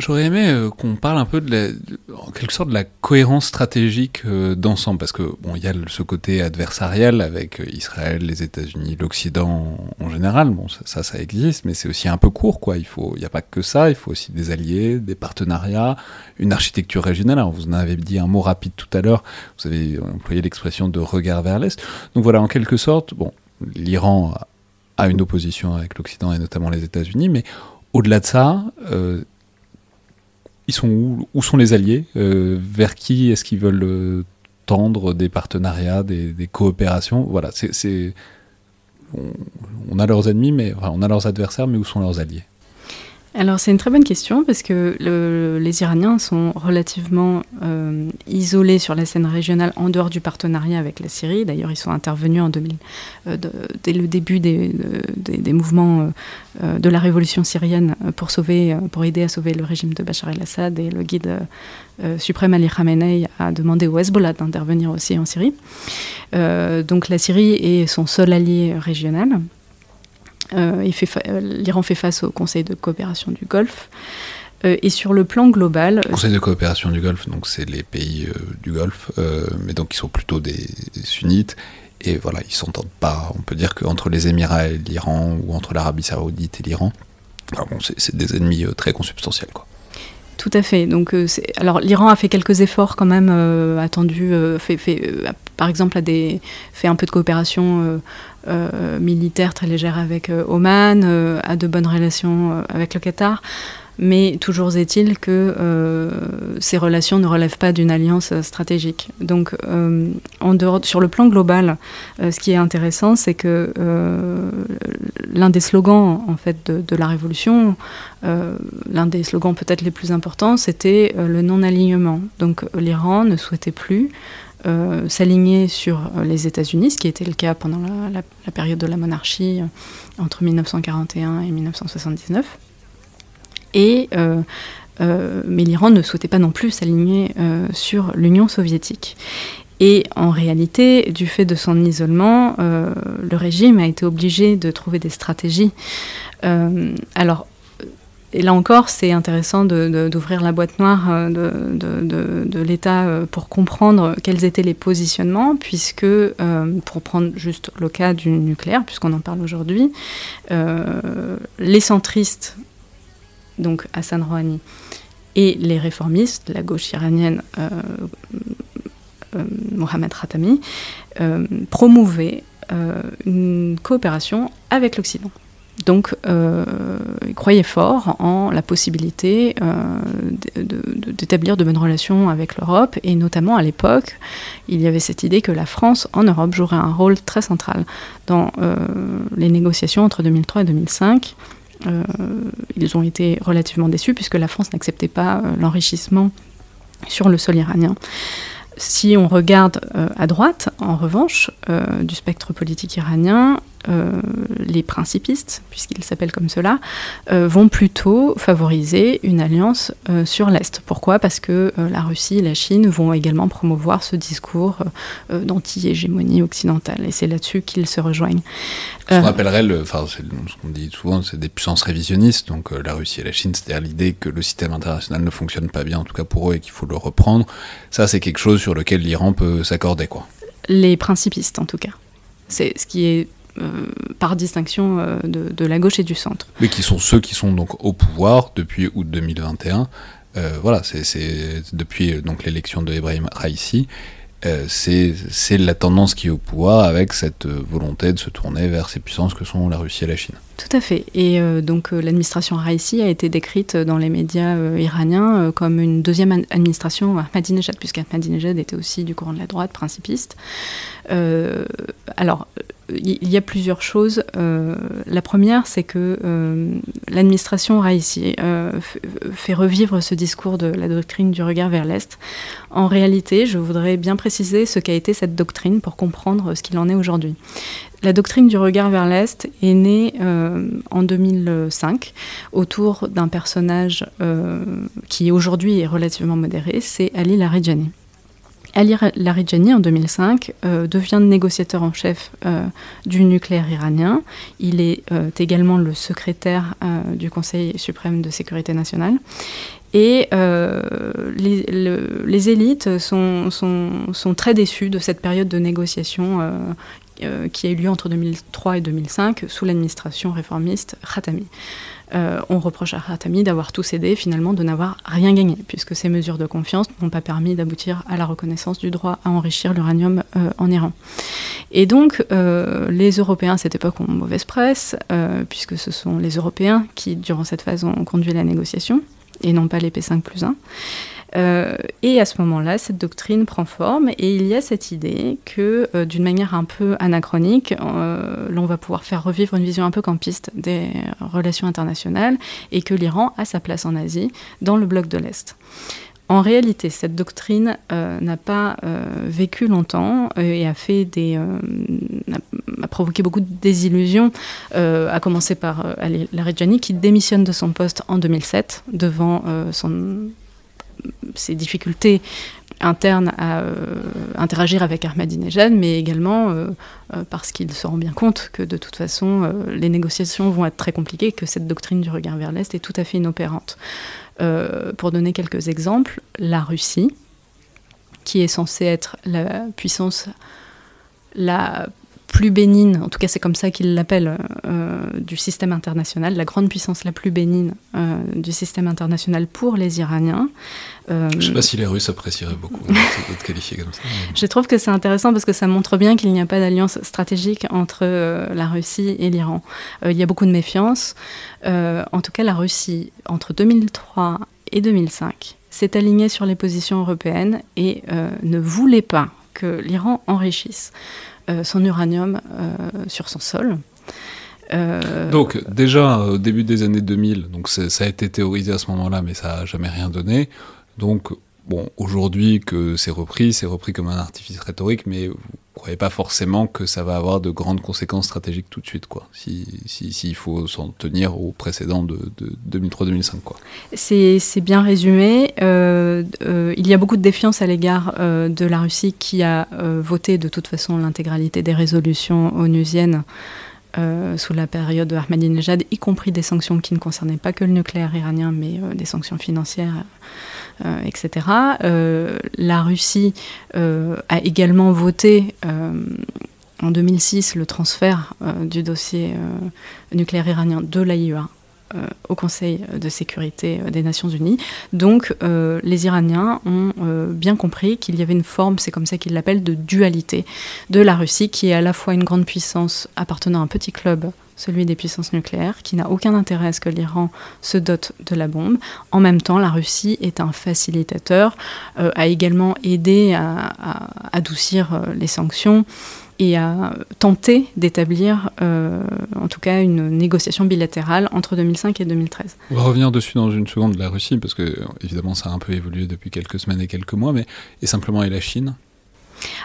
[SPEAKER 1] j'aurais aimé euh, qu'on parle un peu de la, quelque sorte de la cohérence stratégique euh, d'ensemble, parce que bon, il y a ce côté adversarial avec euh, Israël, les États-Unis, l'Occident en, général. Bon, ça, ça, existe, mais c'est aussi un peu court, quoi. Il faut, n'y a pas que ça. Il faut aussi des alliés, des partenariats, une architecture régionale. Alors, vous en avez dit un mot rapide tout à l'heure. Vous avez employé l'expression de regard vers l'est. Donc voilà, en quelque sorte, bon, l'Iran a- une opposition avec l'Occident et notamment les États-Unis, mais au-delà de ça, ils sont où, où sont les alliés Euh, Vers qui est-ce qu'ils veulent euh, tendre des partenariats, des, coopérations? Voilà, c'est, on, a leurs ennemis, mais on a leurs adversaires, mais où sont leurs alliés?
[SPEAKER 2] Alors c'est une très bonne question parce que le- les Iraniens sont relativement euh, isolés sur la scène régionale en dehors du partenariat avec la Syrie. D'ailleurs, ils sont intervenus en 2000, euh, dès le début des, de- des- des mouvements euh, euh, de la révolution syrienne pour, pour aider à sauver le régime de Bachar el-Assad et le guide suprême Ali Khamenei a demandé au Hezbollah d'intervenir aussi en Syrie. Donc la Syrie est son seul allié régional. Euh, il fait fa- euh, L'Iran fait face au Conseil de coopération du Golfe. Euh, et sur le plan global,
[SPEAKER 1] Le Conseil de coopération du Golfe, donc c'est les pays euh, du Golfe, euh, mais donc ils sont plutôt des, des sunnites. Et voilà, ils s'entendent pas. On peut dire qu'entre les Émirats et l'Iran, ou entre l'Arabie Saoudite et l'Iran, enfin bon, c'est, des ennemis euh, très consubstantiels, quoi.
[SPEAKER 2] Tout à fait. Donc, euh, alors l'Iran a fait quelques efforts quand même euh, attendus. euh, fait, fait, euh, par exemple, a fait un peu de coopération euh, euh, militaire très légère avec euh, Oman, a de bonnes relations avec le Qatar. Mais toujours est-il que ces relations ne relèvent pas d'une alliance stratégique. Donc, en dehors, sur le plan global, ce qui est intéressant, c'est que l'un des slogans en fait de, la révolution, l'un des slogans peut-être les plus importants, c'était le non-alignement. Donc, l'Iran ne souhaitait plus euh, s'aligner sur euh, les États-Unis, ce qui était le cas pendant la, période de la monarchie euh, entre 1941 et 1979. Et, mais l'Iran ne souhaitait pas non plus s'aligner sur l'Union soviétique. Et en réalité, du fait de son isolement, le régime a été obligé de trouver des stratégies. Alors, et là encore, c'est intéressant d'ouvrir la boîte noire euh, de, l'État euh, pour comprendre quels étaient les positionnements, puisque, euh, pour prendre juste le cas du nucléaire, puisqu'on en parle aujourd'hui, les centristes, donc Hassan Rouhani, et les réformistes, la gauche iranienne, Mohamed Khatami, promouvaient une coopération avec l'Occident. Donc, euh, croyaient fort en la possibilité euh, d'établir de bonnes relations avec l'Europe, et notamment à l'époque, il y avait cette idée que la France, en Europe, jouerait un rôle très central dans euh, les négociations entre 2003 et 2005. Euh, ils ont été relativement déçus puisque la France n'acceptait pas l'enrichissement sur le sol iranien. Si on regarde à droite, en revanche, du spectre politique iranien, euh, les principistes, puisqu'ils s'appellent comme cela, euh, vont plutôt favoriser une alliance euh, sur l'Est. Pourquoi? Parce que la Russie et la Chine vont également promouvoir ce discours d'anti-hégémonie occidentale. Et c'est là-dessus qu'ils se rejoignent.
[SPEAKER 1] Ce qu'on
[SPEAKER 2] Euh,
[SPEAKER 1] appellerait, le, enfin, ce qu'on dit souvent, c'est des puissances révisionnistes, donc la Russie et la Chine, c'est-à-dire l'idée que le système international ne fonctionne pas bien, en tout cas pour eux, et qu'il faut le reprendre. Ça, c'est quelque chose sur lequel l'Iran peut s'accorder, quoi.
[SPEAKER 2] les principistes, en tout cas. C'est ce qui est par distinction euh, de, la gauche et du centre.
[SPEAKER 1] Mais qui sont ceux qui sont donc au pouvoir depuis août 2021. Euh, voilà, c'est- depuis euh, donc l'élection de Ibrahim Raisi. Euh, c'est la tendance qui est au pouvoir avec cette euh, volonté de se tourner vers ces puissances que sont la Russie et la Chine.
[SPEAKER 2] Tout à fait. Et euh, donc euh, l'administration Raisi a été décrite dans les médias euh, iraniens comme une deuxième ad- administration Ahmadinejad, puisqu'Ahmadinejad était aussi du courant de la droite, principiste. Alors, il y a plusieurs choses. La première, c'est que l'administration Raisi fait revivre ce discours de la doctrine du regard vers l'Est. En réalité, je voudrais bien préciser ce qu'a été cette doctrine pour comprendre ce qu'il en est aujourd'hui. La doctrine du regard vers l'Est est née euh, en 2005 autour d'un personnage euh, qui aujourd'hui est relativement modéré, c'est Ali Larijani. Ali Larijani, en 2005, euh, devient négociateur en chef du nucléaire iranien. Il est également le secrétaire du Conseil suprême de sécurité nationale. Et les, le- les élites sont, sont, très déçues de cette période de négociation qui a eu lieu entre 2003 et 2005 sous l'administration réformiste Khatami. Euh, on reproche à Khatami d'avoir tout cédé, finalement de n'avoir rien gagné, puisque ces mesures de confiance n'ont pas permis d'aboutir à la reconnaissance du droit à enrichir l'uranium euh, en Iran. Et donc, euh, les Européens à cette époque ont mauvaise presse, euh, puisque ce sont les Européens qui, durant cette phase, ont conduit la négociation, et non pas les P5 plus 1. Euh, et à ce moment-là, cette doctrine prend forme et il y a cette idée que, euh, d'une manière un peu anachronique, euh, l'on va pouvoir faire revivre une vision un peu campiste des relations internationales et que l'Iran a sa place en Asie, dans le bloc de l'Est. En réalité, cette doctrine n'a pas vécu longtemps et a fait des, a, provoqué beaucoup de désillusions, à commencer par Ali Larijani qui démissionne de son poste en 2007 devant son, ses difficultés internes à euh, interagir avec Ahmadinejad, mais également euh, euh, parce qu'il se rend bien compte que de toute façon, les négociations vont être très compliquées, que cette doctrine du regard vers l'Est est tout à fait inopérante. Pour donner quelques exemples, la Russie, qui est censée être la puissance la plus bénigne, en tout cas c'est comme ça qu'il l'appelle, euh, du système international, la grande puissance la plus bénigne euh, du système international pour les Iraniens. Euh,
[SPEAKER 1] Je sais pas si les Russes apprécieraient beaucoup d'être qualifiés comme ça. mais-
[SPEAKER 2] je trouve que c'est intéressant parce que ça montre bien qu'il n'y a pas d'alliance stratégique entre euh, la Russie et l'Iran. Euh, il y a beaucoup de méfiance. Euh, en tout cas, la Russie, entre 2003 et 2005, s'est alignée sur les positions européennes et euh, ne voulait pas que l'Iran enrichisse euh, son uranium euh, sur son sol. Euh,
[SPEAKER 1] Donc déjà au début des années 2000, donc ça a été théorisé à ce moment-là, mais ça a jamais rien donné. Donc bon, aujourd'hui que c'est repris, c'est repris comme un artifice rhétorique, mais vous croyez pas forcément que ça va avoir de grandes conséquences stratégiques tout de suite, quoi. Si s'il si, faut s'en tenir au précédent de, de 2003-2005, quoi.
[SPEAKER 2] C'est bien résumé. Euh, euh, il y a beaucoup de défiance à l'égard euh, de la Russie qui a voté de toute façon l'intégralité des résolutions onusiennes sous la période de Ahmadinejad, y compris des sanctions qui ne concernaient pas que le nucléaire iranien, mais des sanctions financières, euh, etc. Euh, la Russie euh, a également voté en 2006 le transfert du dossier nucléaire iranien de l'AIEA au Conseil de sécurité des Nations Unies. Donc les Iraniens ont bien compris qu'il y avait une forme, c'est comme ça qu'ils l'appellent, de dualité de la Russie, qui est à la fois une grande puissance appartenant à un petit club, celui des puissances nucléaires, qui n'a aucun intérêt à ce que l'Iran se dote de la bombe. En même temps, la Russie est un facilitateur, euh, a également aidé à, adoucir euh, les sanctions et à tenter d'établir, euh, en tout cas, une négociation bilatérale entre 2005 et 2013.
[SPEAKER 1] On va revenir dessus dans une seconde, la Russie, parce que évidemment ça a un peu évolué depuis quelques semaines et quelques mois, mais et simplement et la Chine?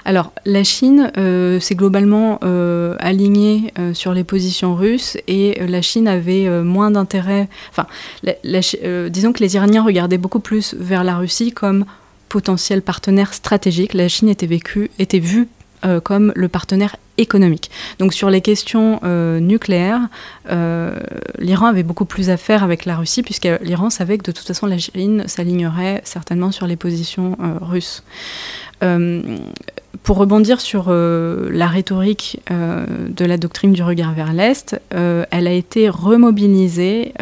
[SPEAKER 2] Alors, la Chine euh, s'est globalement euh, alignée euh, sur les positions russes et la Chine avait moins d'intérêt. Enfin, disons que les Iraniens regardaient beaucoup plus vers la Russie comme potentiel partenaire stratégique. La Chine était, vécue, était vue euh, comme le partenaire économique. Donc, sur les questions euh, nucléaires, euh, l'Iran avait beaucoup plus à faire avec la Russie puisque l'Iran savait que de toute façon la Chine s'alignerait certainement sur les positions russes. Pour rebondir sur la rhétorique de la doctrine du regard vers l'Est, elle a été remobilisée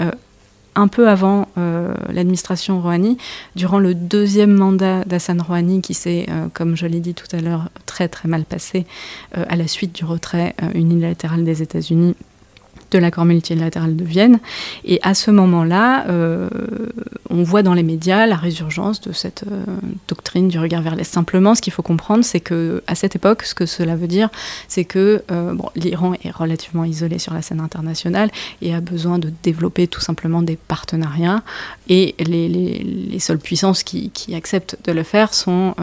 [SPEAKER 2] un peu avant euh, l'administration Rouhani, durant le deuxième mandat d'Hassan Rouhani, qui s'est, euh, comme je l'ai dit tout à l'heure, très très mal passé euh, à la suite du retrait unilatéral des États-Unis de l'accord multilatéral de Vienne. Et à ce moment-là, euh, on voit dans les médias la résurgence de cette euh, doctrine du regard vers l'Est. Simplement, ce qu'il faut comprendre, c'est que à cette époque, ce que cela veut dire, c'est que euh, l'Iran est relativement isolé sur la scène internationale et a besoin de développer tout simplement des partenariats. Et les, les- les seules puissances qui, acceptent de le faire sont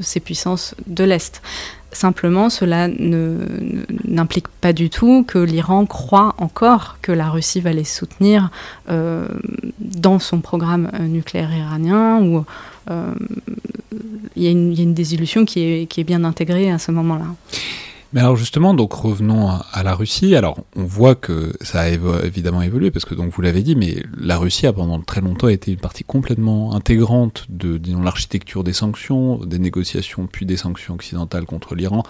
[SPEAKER 2] ces puissances de l'Est. Simplement, cela n'implique pas du tout que l'Iran croit encore que la Russie va les soutenir euh, dans son programme euh, nucléaire iranien euh, il y, a une- désillusion qui est bien intégrée à ce moment-là.
[SPEAKER 1] Mais alors justement, donc revenons à, la Russie. Alors on voit que ça a évidemment évolué parce que donc vous l'avez dit, mais la Russie a pendant très longtemps été une partie complètement intégrante de l'architecture des sanctions, des négociations puis des sanctions occidentales contre l'Iran.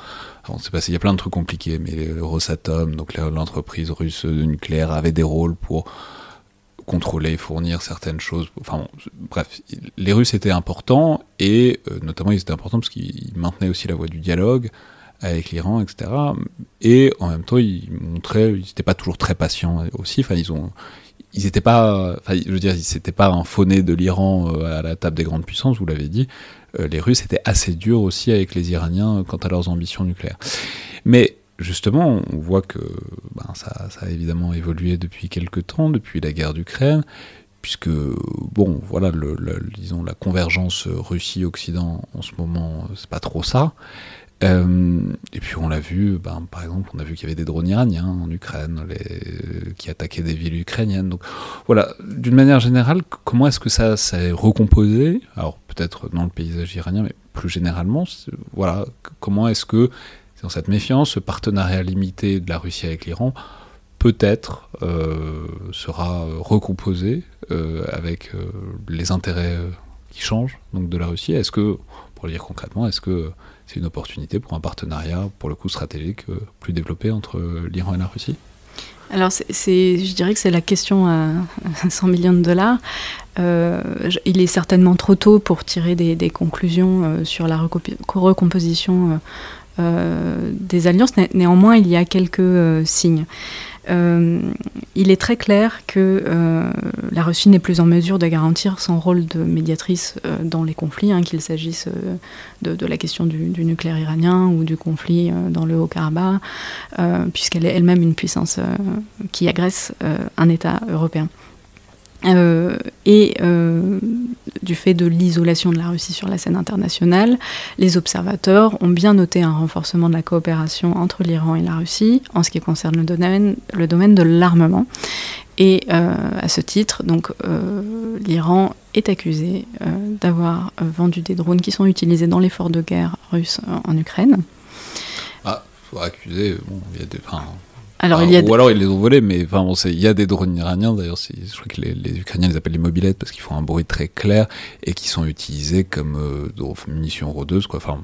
[SPEAKER 1] On s'est passé, il y a plein de trucs compliqués, mais euh, Rosatom, donc l'entreprise russe de nucléaire, avait des rôles pour contrôler, fournir certaines choses. Enfin, bon, bref, les Russes étaient importants et euh, notamment ils étaient importants parce qu'ils maintenaient aussi la voie du dialogue avec l'Iran, etc. Et en même temps, ils montraient, ils n'étaient pas toujours très patients aussi. Enfin, ils ont, ils n'étaient pas, enfin, je veux dire, ils s'étaient pas fauné de l'Iran euh, à la table des grandes puissances. Vous l'avez dit, Euh, les Russes étaient assez durs aussi avec les Iraniens quant à leurs ambitions nucléaires. Mais justement, on voit que ben, ça, ça a évidemment évolué depuis quelques temps, depuis la guerre d'Ukraine, puisque, bon, voilà, disons, la convergence Russie-Occident en ce moment, c'est pas trop ça. Euh, et puis on l'a vu, ben, par exemple, on a vu qu'il y avait des drones iraniens en Ukraine qui attaquaient des villes ukrainiennes. Donc voilà, d'une manière générale, comment est-ce que ça s'est recomposé? Alors peut-être dans le paysage iranien, mais plus généralement, voilà, comment est-ce que dans cette méfiance, ce partenariat limité de la Russie avec l'Iran, peut-être euh, sera recomposé euh, avec les intérêts qui changent donc de la Russie? Est-ce que, pour le dire concrètement, est-ce que c'est une opportunité pour un partenariat, pour le coup stratégique, euh, plus développé entre euh, l'Iran et la Russie
[SPEAKER 2] Alors, je dirais que c'est la question à 100 millions de dollars. Euh, il est certainement trop tôt pour tirer des, conclusions sur la recomposition des alliances. Né- néanmoins, il y a quelques euh, signes. Euh, il est très clair que euh, la Russie n'est plus en mesure de garantir son rôle de médiatrice euh, dans les conflits, hein, qu'il s'agisse euh, de, la question du, nucléaire iranien ou du conflit euh, dans le Haut-Karabakh, euh, puisqu'elle est elle-même une puissance euh, qui agresse euh, un État européen. Euh, et euh, du fait de l'isolation de la Russie sur la scène internationale, les observateurs ont bien noté un renforcement de la coopération entre l'Iran et la Russie en ce qui concerne le domaine, de l'armement. Et euh, à ce titre, donc l'Iran est accusé d'avoir vendu des drones qui sont utilisés dans l'effort de guerre russe en, Ukraine.
[SPEAKER 1] Ah, accuser, bon, il y a des... enfin,
[SPEAKER 2] Alors il y a
[SPEAKER 1] Ou alors ils les ont volés, mais enfin, bon, il y a des drones iraniens, d'ailleurs, je crois que les, les Ukrainiens les appellent les mobilettes parce qu'ils font un bruit très clair et qui sont utilisés comme euh, munitions rôdeuses, quoi. Enfin,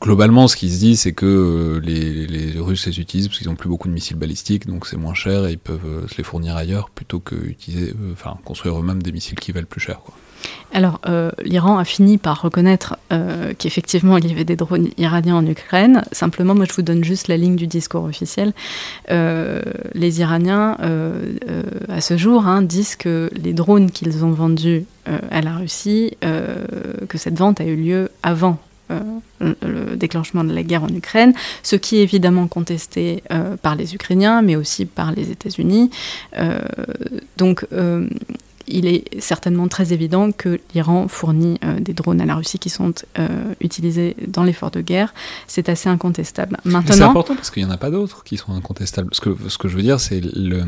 [SPEAKER 1] globalement, ce qui se dit, c'est que euh, les, les Russes les utilisent parce qu'ils n'ont plus beaucoup de missiles balistiques, donc c'est moins cher et ils peuvent euh, se les fournir ailleurs plutôt que utiliser, enfin, construire eux-mêmes des missiles qui valent plus cher, quoi.
[SPEAKER 2] Alors, euh, l'Iran a fini par reconnaître euh, qu'effectivement, il y avait des drones iraniens en Ukraine. Simplement, moi, je vous donne juste la ligne du discours officiel. Euh, les Iraniens, à ce jour, hein, disent que les drones qu'ils ont vendus à la Russie, que cette vente a eu lieu avant le, le déclenchement de la guerre en Ukraine, ce qui est évidemment contesté par les Ukrainiens, mais aussi par les États-Unis. Donc, il est certainement très évident que l'Iran fournit euh, des drones à la Russie qui sont euh, utilisés dans l'effort de guerre. C'est assez incontestable.
[SPEAKER 1] Mais C'est
[SPEAKER 2] Maintenant,
[SPEAKER 1] important parce qu'il n'y en a pas d'autres qui sont incontestables. Ce que, ce que je veux dire, c'est le.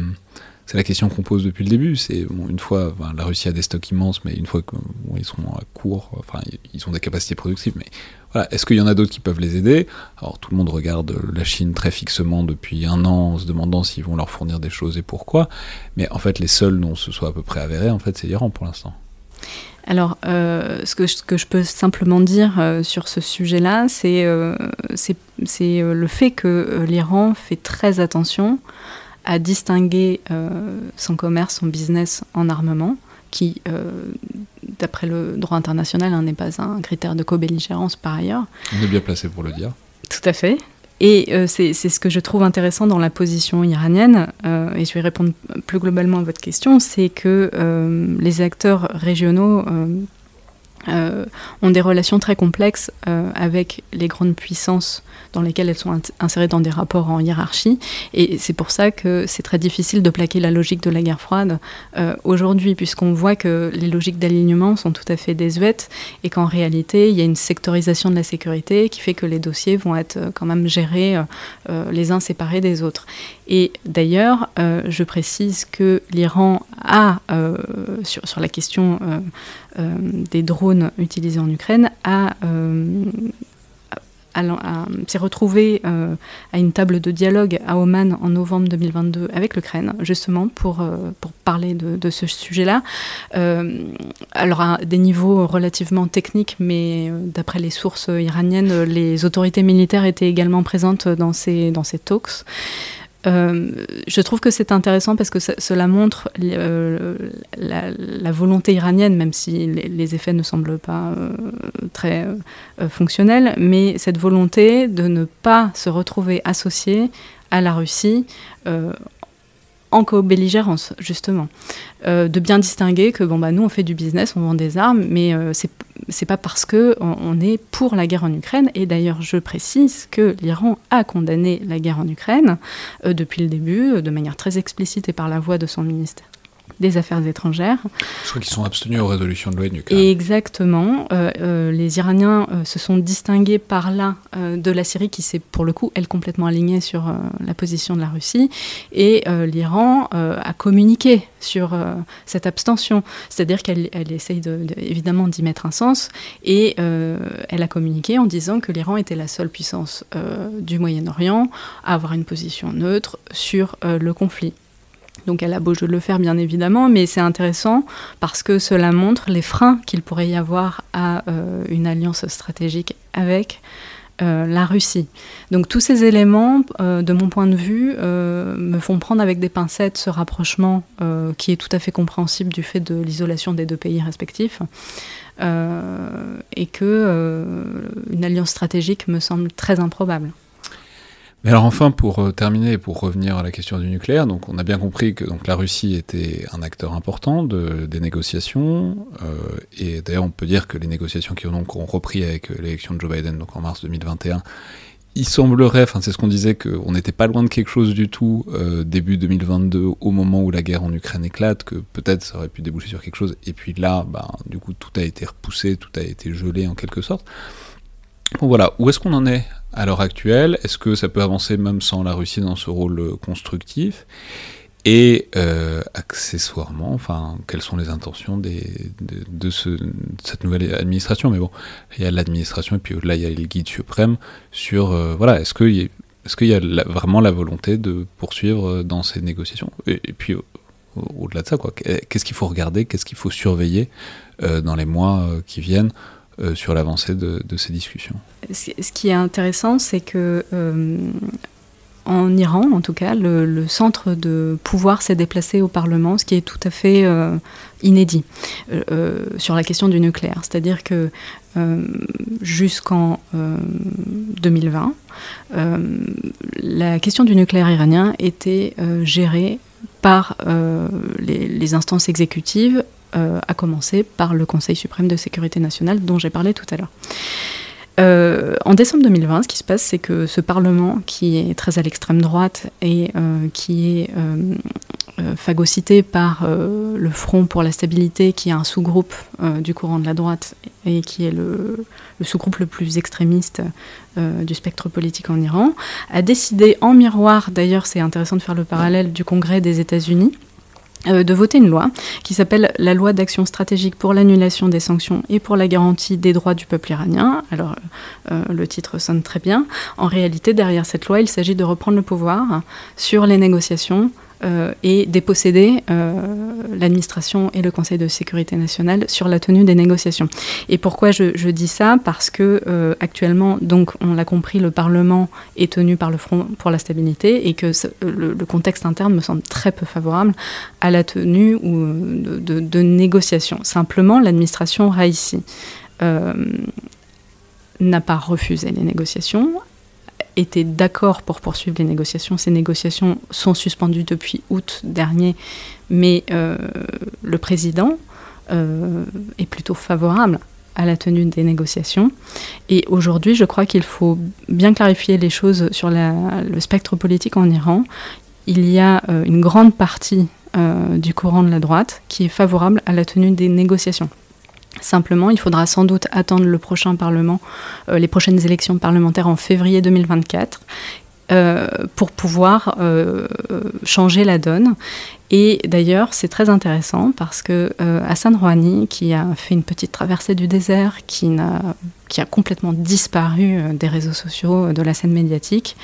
[SPEAKER 1] C'est la question qu'on pose depuis le début. C'est une fois, la Russie a des stocks immenses, mais une fois qu'ils sont à court, enfin, ils ont des capacités productives. Mais voilà, est-ce qu'il y en a d'autres qui peuvent les aider? Alors tout le monde regarde la Chine très fixement depuis un an, en se demandant s'ils vont leur fournir des choses et pourquoi. Mais en fait, les seuls dont ce soit à peu près avéré, en fait, c'est l'Iran pour l'instant.
[SPEAKER 2] Alors, euh, ce, que, je- peux simplement dire euh, sur ce sujet-là, c'est euh, le fait que l'Iran fait très attention à distinguer euh, son commerce, son business en armement, qui, euh, d'après le droit international, hein, n'est pas un critère de co-belligérance par ailleurs.
[SPEAKER 1] On est bien placé pour le dire.
[SPEAKER 2] Tout à fait. Et euh, c'est c'est ce que je trouve intéressant dans la position iranienne, euh, et je vais répondre plus globalement à votre question, c'est que euh, les acteurs régionaux euh, ont des relations très complexes euh, avec les grandes puissances dans lesquelles elles sont insérées dans des rapports en hiérarchie. Et c'est pour ça que c'est très difficile de plaquer la logique de la guerre froide euh, aujourd'hui, puisqu'on voit que les logiques d'alignement sont tout à fait désuètes et qu'en réalité, il y a une sectorisation de la sécurité qui fait que les dossiers vont être quand même gérés les uns séparés des autres. Et d'ailleurs, euh, je précise que l'Iran a, euh, sur, sur la question euh, des drones utilisés en Ukraine, a, s'est retrouvé à une table de dialogue à Oman en novembre 2022 avec l'Ukraine, justement pour, pour parler de, de ce sujet-là. Alors à des niveaux relativement techniques, mais d'après les sources iraniennes, les autorités militaires étaient également présentes dans ces, dans ces talks. Euh, je trouve que c'est intéressant parce que cela montre euh, la, volonté iranienne, même si les, effets ne semblent pas euh, très fonctionnels, mais cette volonté de ne pas se retrouver associé à la Russie en co-belligérance, justement. Euh, de bien distinguer que bon, bah, nous, on fait du business, on vend des armes, mais euh, c'est pas parce que on, on est pour la guerre en Ukraine. Et d'ailleurs, je précise que l'Iran a condamné la guerre en Ukraine euh, depuis le début, euh, de manière très explicite et par la voix de son ministère des Affaires étrangères.
[SPEAKER 1] Je crois qu'ils sont abstenus aux résolutions de l'ONU.
[SPEAKER 2] Exactement. Euh, euh, les Iraniens euh, se sont distingués par là de la Syrie, qui s'est pour le coup, elle, complètement alignée sur la position de la Russie. Et l'Iran a communiqué sur cette abstention. C'est-à-dire qu'elle elle essaye de, de- évidemment d'y mettre un sens. Et elle a communiqué en disant que l'Iran était la seule puissance du Moyen-Orient à avoir une position neutre sur le conflit. Donc elle a beau jeu le faire bien évidemment, mais c'est intéressant parce que cela montre les freins qu'il pourrait y avoir à euh, une alliance stratégique avec euh, la Russie. Donc tous ces éléments, euh, de mon point de vue, me font prendre avec des pincettes ce rapprochement qui est tout à fait compréhensible du fait de l'isolation des deux pays respectifs. Et que une alliance stratégique me semble très improbable.
[SPEAKER 1] Mais alors enfin, pour euh, terminer et pour revenir à la question du nucléaire, on a bien compris que la Russie était un acteur important de, des négociations, euh, et d'ailleurs on peut dire que les négociations qui ont donc repris avec euh, l'élection de Joe Biden donc en mars 2021, il semblerait, enfin c'est ce qu'on disait, qu'on n'était pas loin de quelque chose du tout début 2022, au moment où la guerre en Ukraine éclate, que peut-être ça aurait pu déboucher sur quelque chose, et puis là, ben, du coup tout a été repoussé, tout a été gelé en quelque sorte. Bon voilà, où est-ce qu'on en est à l'heure actuelle Est-ce que ça peut avancer même sans la Russie dans ce rôle euh, constructif? Et euh, accessoirement, enfin, quelles sont les intentions de, de ce, de cette nouvelle administration? Mais bon, il y a l'administration et puis au-delà, il y a le guide suprême sur, euh, voilà, est-ce qu'il y a, est-ce y a vraiment la volonté de poursuivre dans ces négociations? Et, puis au- au- au-delà de ça, quoi, qu'est-ce qu'il faut regarder, qu'est-ce qu'il faut surveiller dans les mois qui viennent euh, sur l'avancée de, ces discussions
[SPEAKER 2] Ce qui est intéressant, c'est que euh, en Iran, en tout cas, le, centre de pouvoir s'est déplacé au Parlement, ce qui est tout à fait euh, inédit sur la question du nucléaire. C'est-à-dire que jusqu'en euh, 2020, euh, la question du nucléaire iranien était gérée par les, instances exécutives, à commencer par le Conseil suprême de sécurité nationale dont j'ai parlé tout à l'heure. Euh, en décembre 2020, ce qui se passe, c'est que ce Parlement, qui est très à l'extrême droite et euh, qui est euh, euh, phagocyté par euh, le Front pour la stabilité, qui est un sous-groupe euh, du courant de la droite et qui est le, le sous-groupe le plus extrémiste euh, du spectre politique en Iran, a décidé en miroir, d'ailleurs c'est intéressant de faire le parallèle du Congrès des États-Unis, euh, de voter une loi qui s'appelle la loi d'action stratégique pour l'annulation des sanctions et pour la garantie des droits du peuple iranien. Alors euh, le titre sonne très bien. En réalité, derrière cette loi, il s'agit de reprendre le pouvoir sur les négociations euh, et déposséder euh, l'administration et le Conseil de sécurité nationale sur la tenue des négociations. Et pourquoi je, dis ça? Parce que euh, actuellement, donc, on l'a compris, le Parlement est tenu par le Front pour la stabilité et que le, contexte interne me semble très peu favorable à la tenue de, négociations. Simplement, l'administration Raisi euh, n'a pas refusé les négociations, était d'accord pour poursuivre les négociations. Ces négociations sont suspendues depuis août dernier, mais euh, le président euh, est plutôt favorable à la tenue des négociations. Et aujourd'hui, je crois qu'il faut bien clarifier les choses sur le spectre politique en Iran. Il y a euh, une grande partie du courant de la droite qui est favorable à la tenue des négociations. Simplement, il faudra sans doute attendre le prochain Parlement, euh, les prochaines élections parlementaires en février 2024, euh, pour pouvoir euh, changer la donne. Et d'ailleurs, c'est très intéressant parce que Hassan Rouhani, qui a fait une petite traversée du désert, qui, a complètement disparu des réseaux sociaux, de la scène médiatique,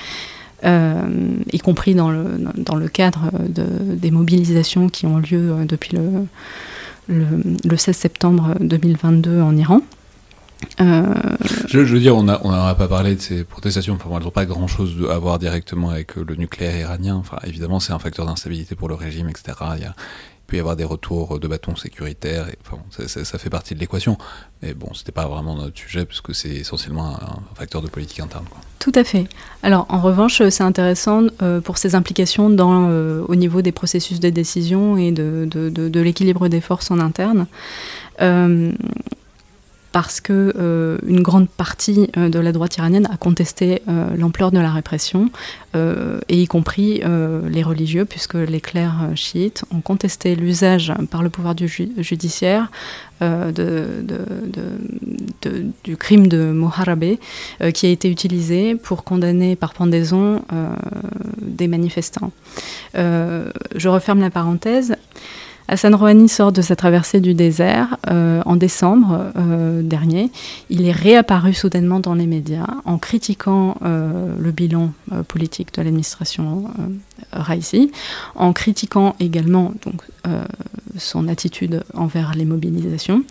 [SPEAKER 2] y compris dans le, cadre de, des mobilisations qui ont lieu depuis le, le, le 16 septembre 2022 en Iran. Euh,
[SPEAKER 1] Je, veux dire, on n'a on n'a pas parlé de ces protestations, enfin, elles n'ont pas grand-chose à voir directement avec le nucléaire iranien. Enfin, évidemment, c'est un facteur d'instabilité pour le régime, etc. Il, y a- peut y avoir des retours de bâtons sécuritaires, et, enfin, ça, fait partie de l'équation. Mais bon, c'était pas vraiment notre sujet, puisque c'est essentiellement un, facteur de politique interne.
[SPEAKER 2] Tout à fait. Alors, en revanche, c'est intéressant euh, pour ses implications dans, euh, au niveau des processus de décision et de- de l'équilibre des forces en interne. Euh, parce que euh, une grande partie euh, de la droite iranienne a contesté euh, l'ampleur de la répression, et y compris les religieux, puisque les clercs chiites ont contesté l'usage par le pouvoir judiciaire du crime de Moharabé, qui a été utilisé pour condamner par pendaison des manifestants. Je referme la parenthèse. Hassan Rouhani sort de sa traversée du désert euh, en décembre euh, dernier. Il est réapparu soudainement dans les médias en critiquant euh, le bilan politique de l'administration Raisi, en critiquant également son attitude envers les mobilisations.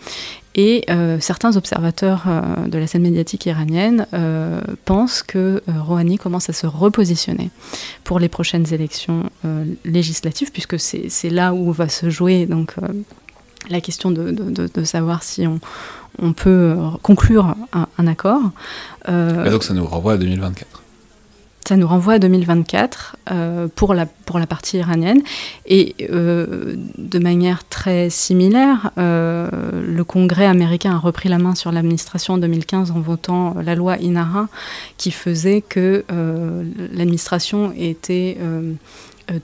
[SPEAKER 2] Et euh, certains observateurs euh, de la scène médiatique iranienne euh, pensent que Rouhani commence à se repositionner pour les prochaines élections législatives, puisque c'est là où va se jouer donc, la question de, savoir si on, peut conclure un, un accord.
[SPEAKER 1] Donc, ça nous renvoie à 2024.
[SPEAKER 2] Ça nous renvoie à 2024 euh, pour, la, pour la partie iranienne. Et euh, de manière très similaire, euh, le Congrès américain a repris la main sur l'administration en 2015 en votant la loi INARA qui faisait que l'administration était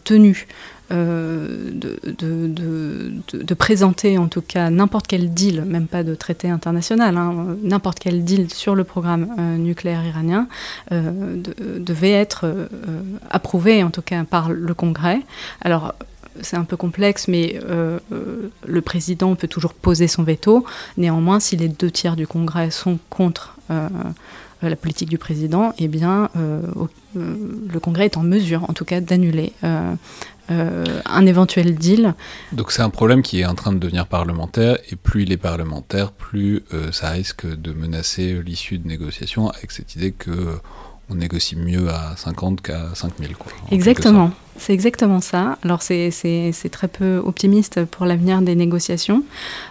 [SPEAKER 2] tenue euh, de, présenter en tout cas n'importe quel deal, même pas de traité international, hein, n'importe quel deal sur le programme euh, nucléaire iranien euh, de- devait être approuvé en tout cas par le Congrès. Alors c'est un peu complexe, mais le président peut toujours poser son veto. Néanmoins, si les deux tiers du Congrès sont contre la politique du président, eh bien, le Congrès est en mesure, en tout cas, d'annuler euh, un éventuel deal.
[SPEAKER 1] Donc, c'est un problème qui est en train de devenir parlementaire, et plus il est parlementaire, plus euh, ça risque de menacer l'issue de négociations, avec cette idée que on négocie mieux à 50 qu'à 5000. Quoi,
[SPEAKER 2] Exactement. C'est exactement ça. Alors c'est- très peu optimiste pour l'avenir des négociations.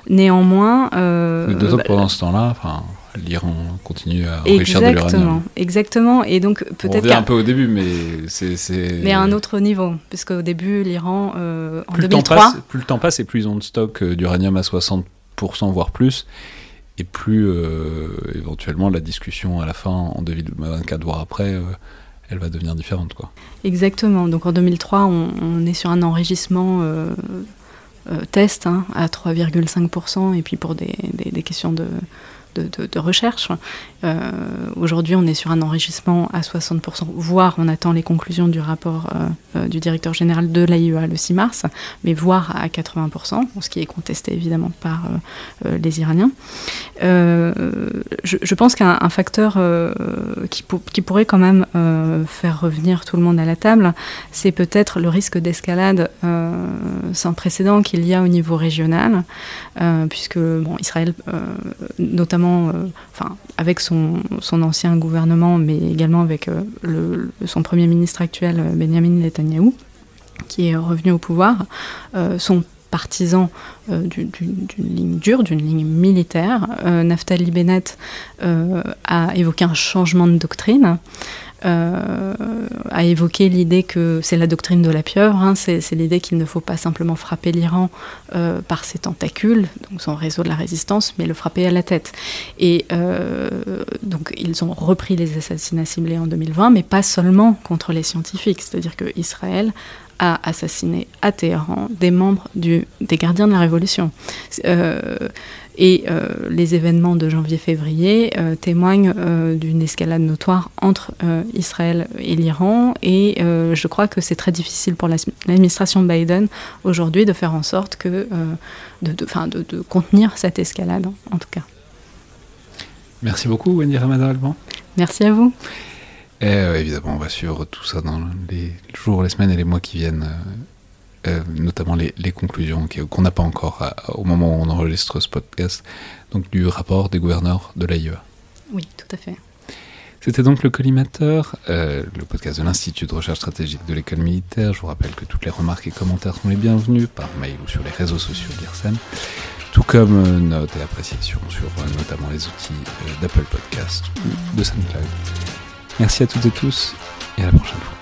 [SPEAKER 2] Néanmoins... euh.
[SPEAKER 1] Mais d'autant
[SPEAKER 2] bah,
[SPEAKER 1] pendant ce temps-là, l'Iran continue à enrichir de l'uranium.
[SPEAKER 2] Exactement, exactement. Et donc
[SPEAKER 1] On
[SPEAKER 2] peut-être
[SPEAKER 1] revient
[SPEAKER 2] qu'à
[SPEAKER 1] un peu au début, mais c'est.
[SPEAKER 2] mais à un autre niveau, puisque au début l'Iran euh, en
[SPEAKER 1] plus le, temps
[SPEAKER 2] 2003,
[SPEAKER 1] passe, plus le temps passe et plus ils ont de stock euh, d'uranium à 60%, voire plus, et plus euh, éventuellement la discussion à la fin, en 2024, voire après, euh, elle va devenir différente. Quoi.
[SPEAKER 2] Exactement. Donc en 2003, on, on est sur un euh, test hein, à 3,5%, et puis pour des, des, des questions de, de, recherche. Euh, Aujourd'hui, on est sur un enrichissement à 60%, voire on attend les conclusions du rapport euh, euh, du directeur général de l'AIEA le 6 mars, mais voire à 80%, ce qui est contesté évidemment par les Iraniens. Je, pense qu'un facteur qui, qui, pourrait quand même faire revenir tout le monde à la table, c'est peut-être le risque d'escalade sans précédent qu'il y a au niveau régional, puisque bon, Israël, notamment enfin, avec son, son, ancien gouvernement, mais également avec le, son Premier ministre actuel, Benjamin Netanyahou, qui est revenu au pouvoir, sont partisans euh, d'une ligne dure, d'une ligne militaire. Euh, Naftali Bennett euh, a évoqué un changement de doctrine. Euh, a évoqué l'idée que c'est la doctrine de la pieuvre, hein, c'est l'idée qu'il ne faut pas simplement frapper l'Iran euh, par ses tentacules, donc son réseau de la résistance, mais le frapper à la tête. Et euh, donc ils ont repris les assassinats ciblés en 2020, mais pas seulement contre les scientifiques, c'est-à-dire que Israël a assassiné à Téhéran des membres des gardiens de la Révolution. Euh, et euh, les événements de janvier-février euh, témoignent euh, d'une escalade notoire entre euh, Israël et l'Iran. Et euh, je crois que c'est très difficile pour l'administration Biden aujourd'hui de faire en sorte que, euh, de, de, de, de, contenir cette escalade, en tout cas.
[SPEAKER 1] Merci beaucoup, Wendy Ramadan-Alban.
[SPEAKER 2] Merci à vous.
[SPEAKER 1] Et euh, évidemment, on va suivre tout ça dans les jours, les semaines et les mois qui viennent, euh, notamment les, les conclusions qu'on n'a pas encore à, au moment où on enregistre ce podcast, donc du rapport des gouverneurs de l'AIEA.
[SPEAKER 2] Oui, tout à fait.
[SPEAKER 1] C'était donc le collimateur, euh, le podcast de l'Institut de recherche stratégique de l'école militaire. Je vous rappelle que toutes les remarques et commentaires sont les bienvenus par mail ou sur les réseaux sociaux d'IRSEM, tout comme euh, notes et appréciations sur euh, notamment les outils d'Apple Podcast ou de SoundCloud. Merci à toutes et tous et à la prochaine fois.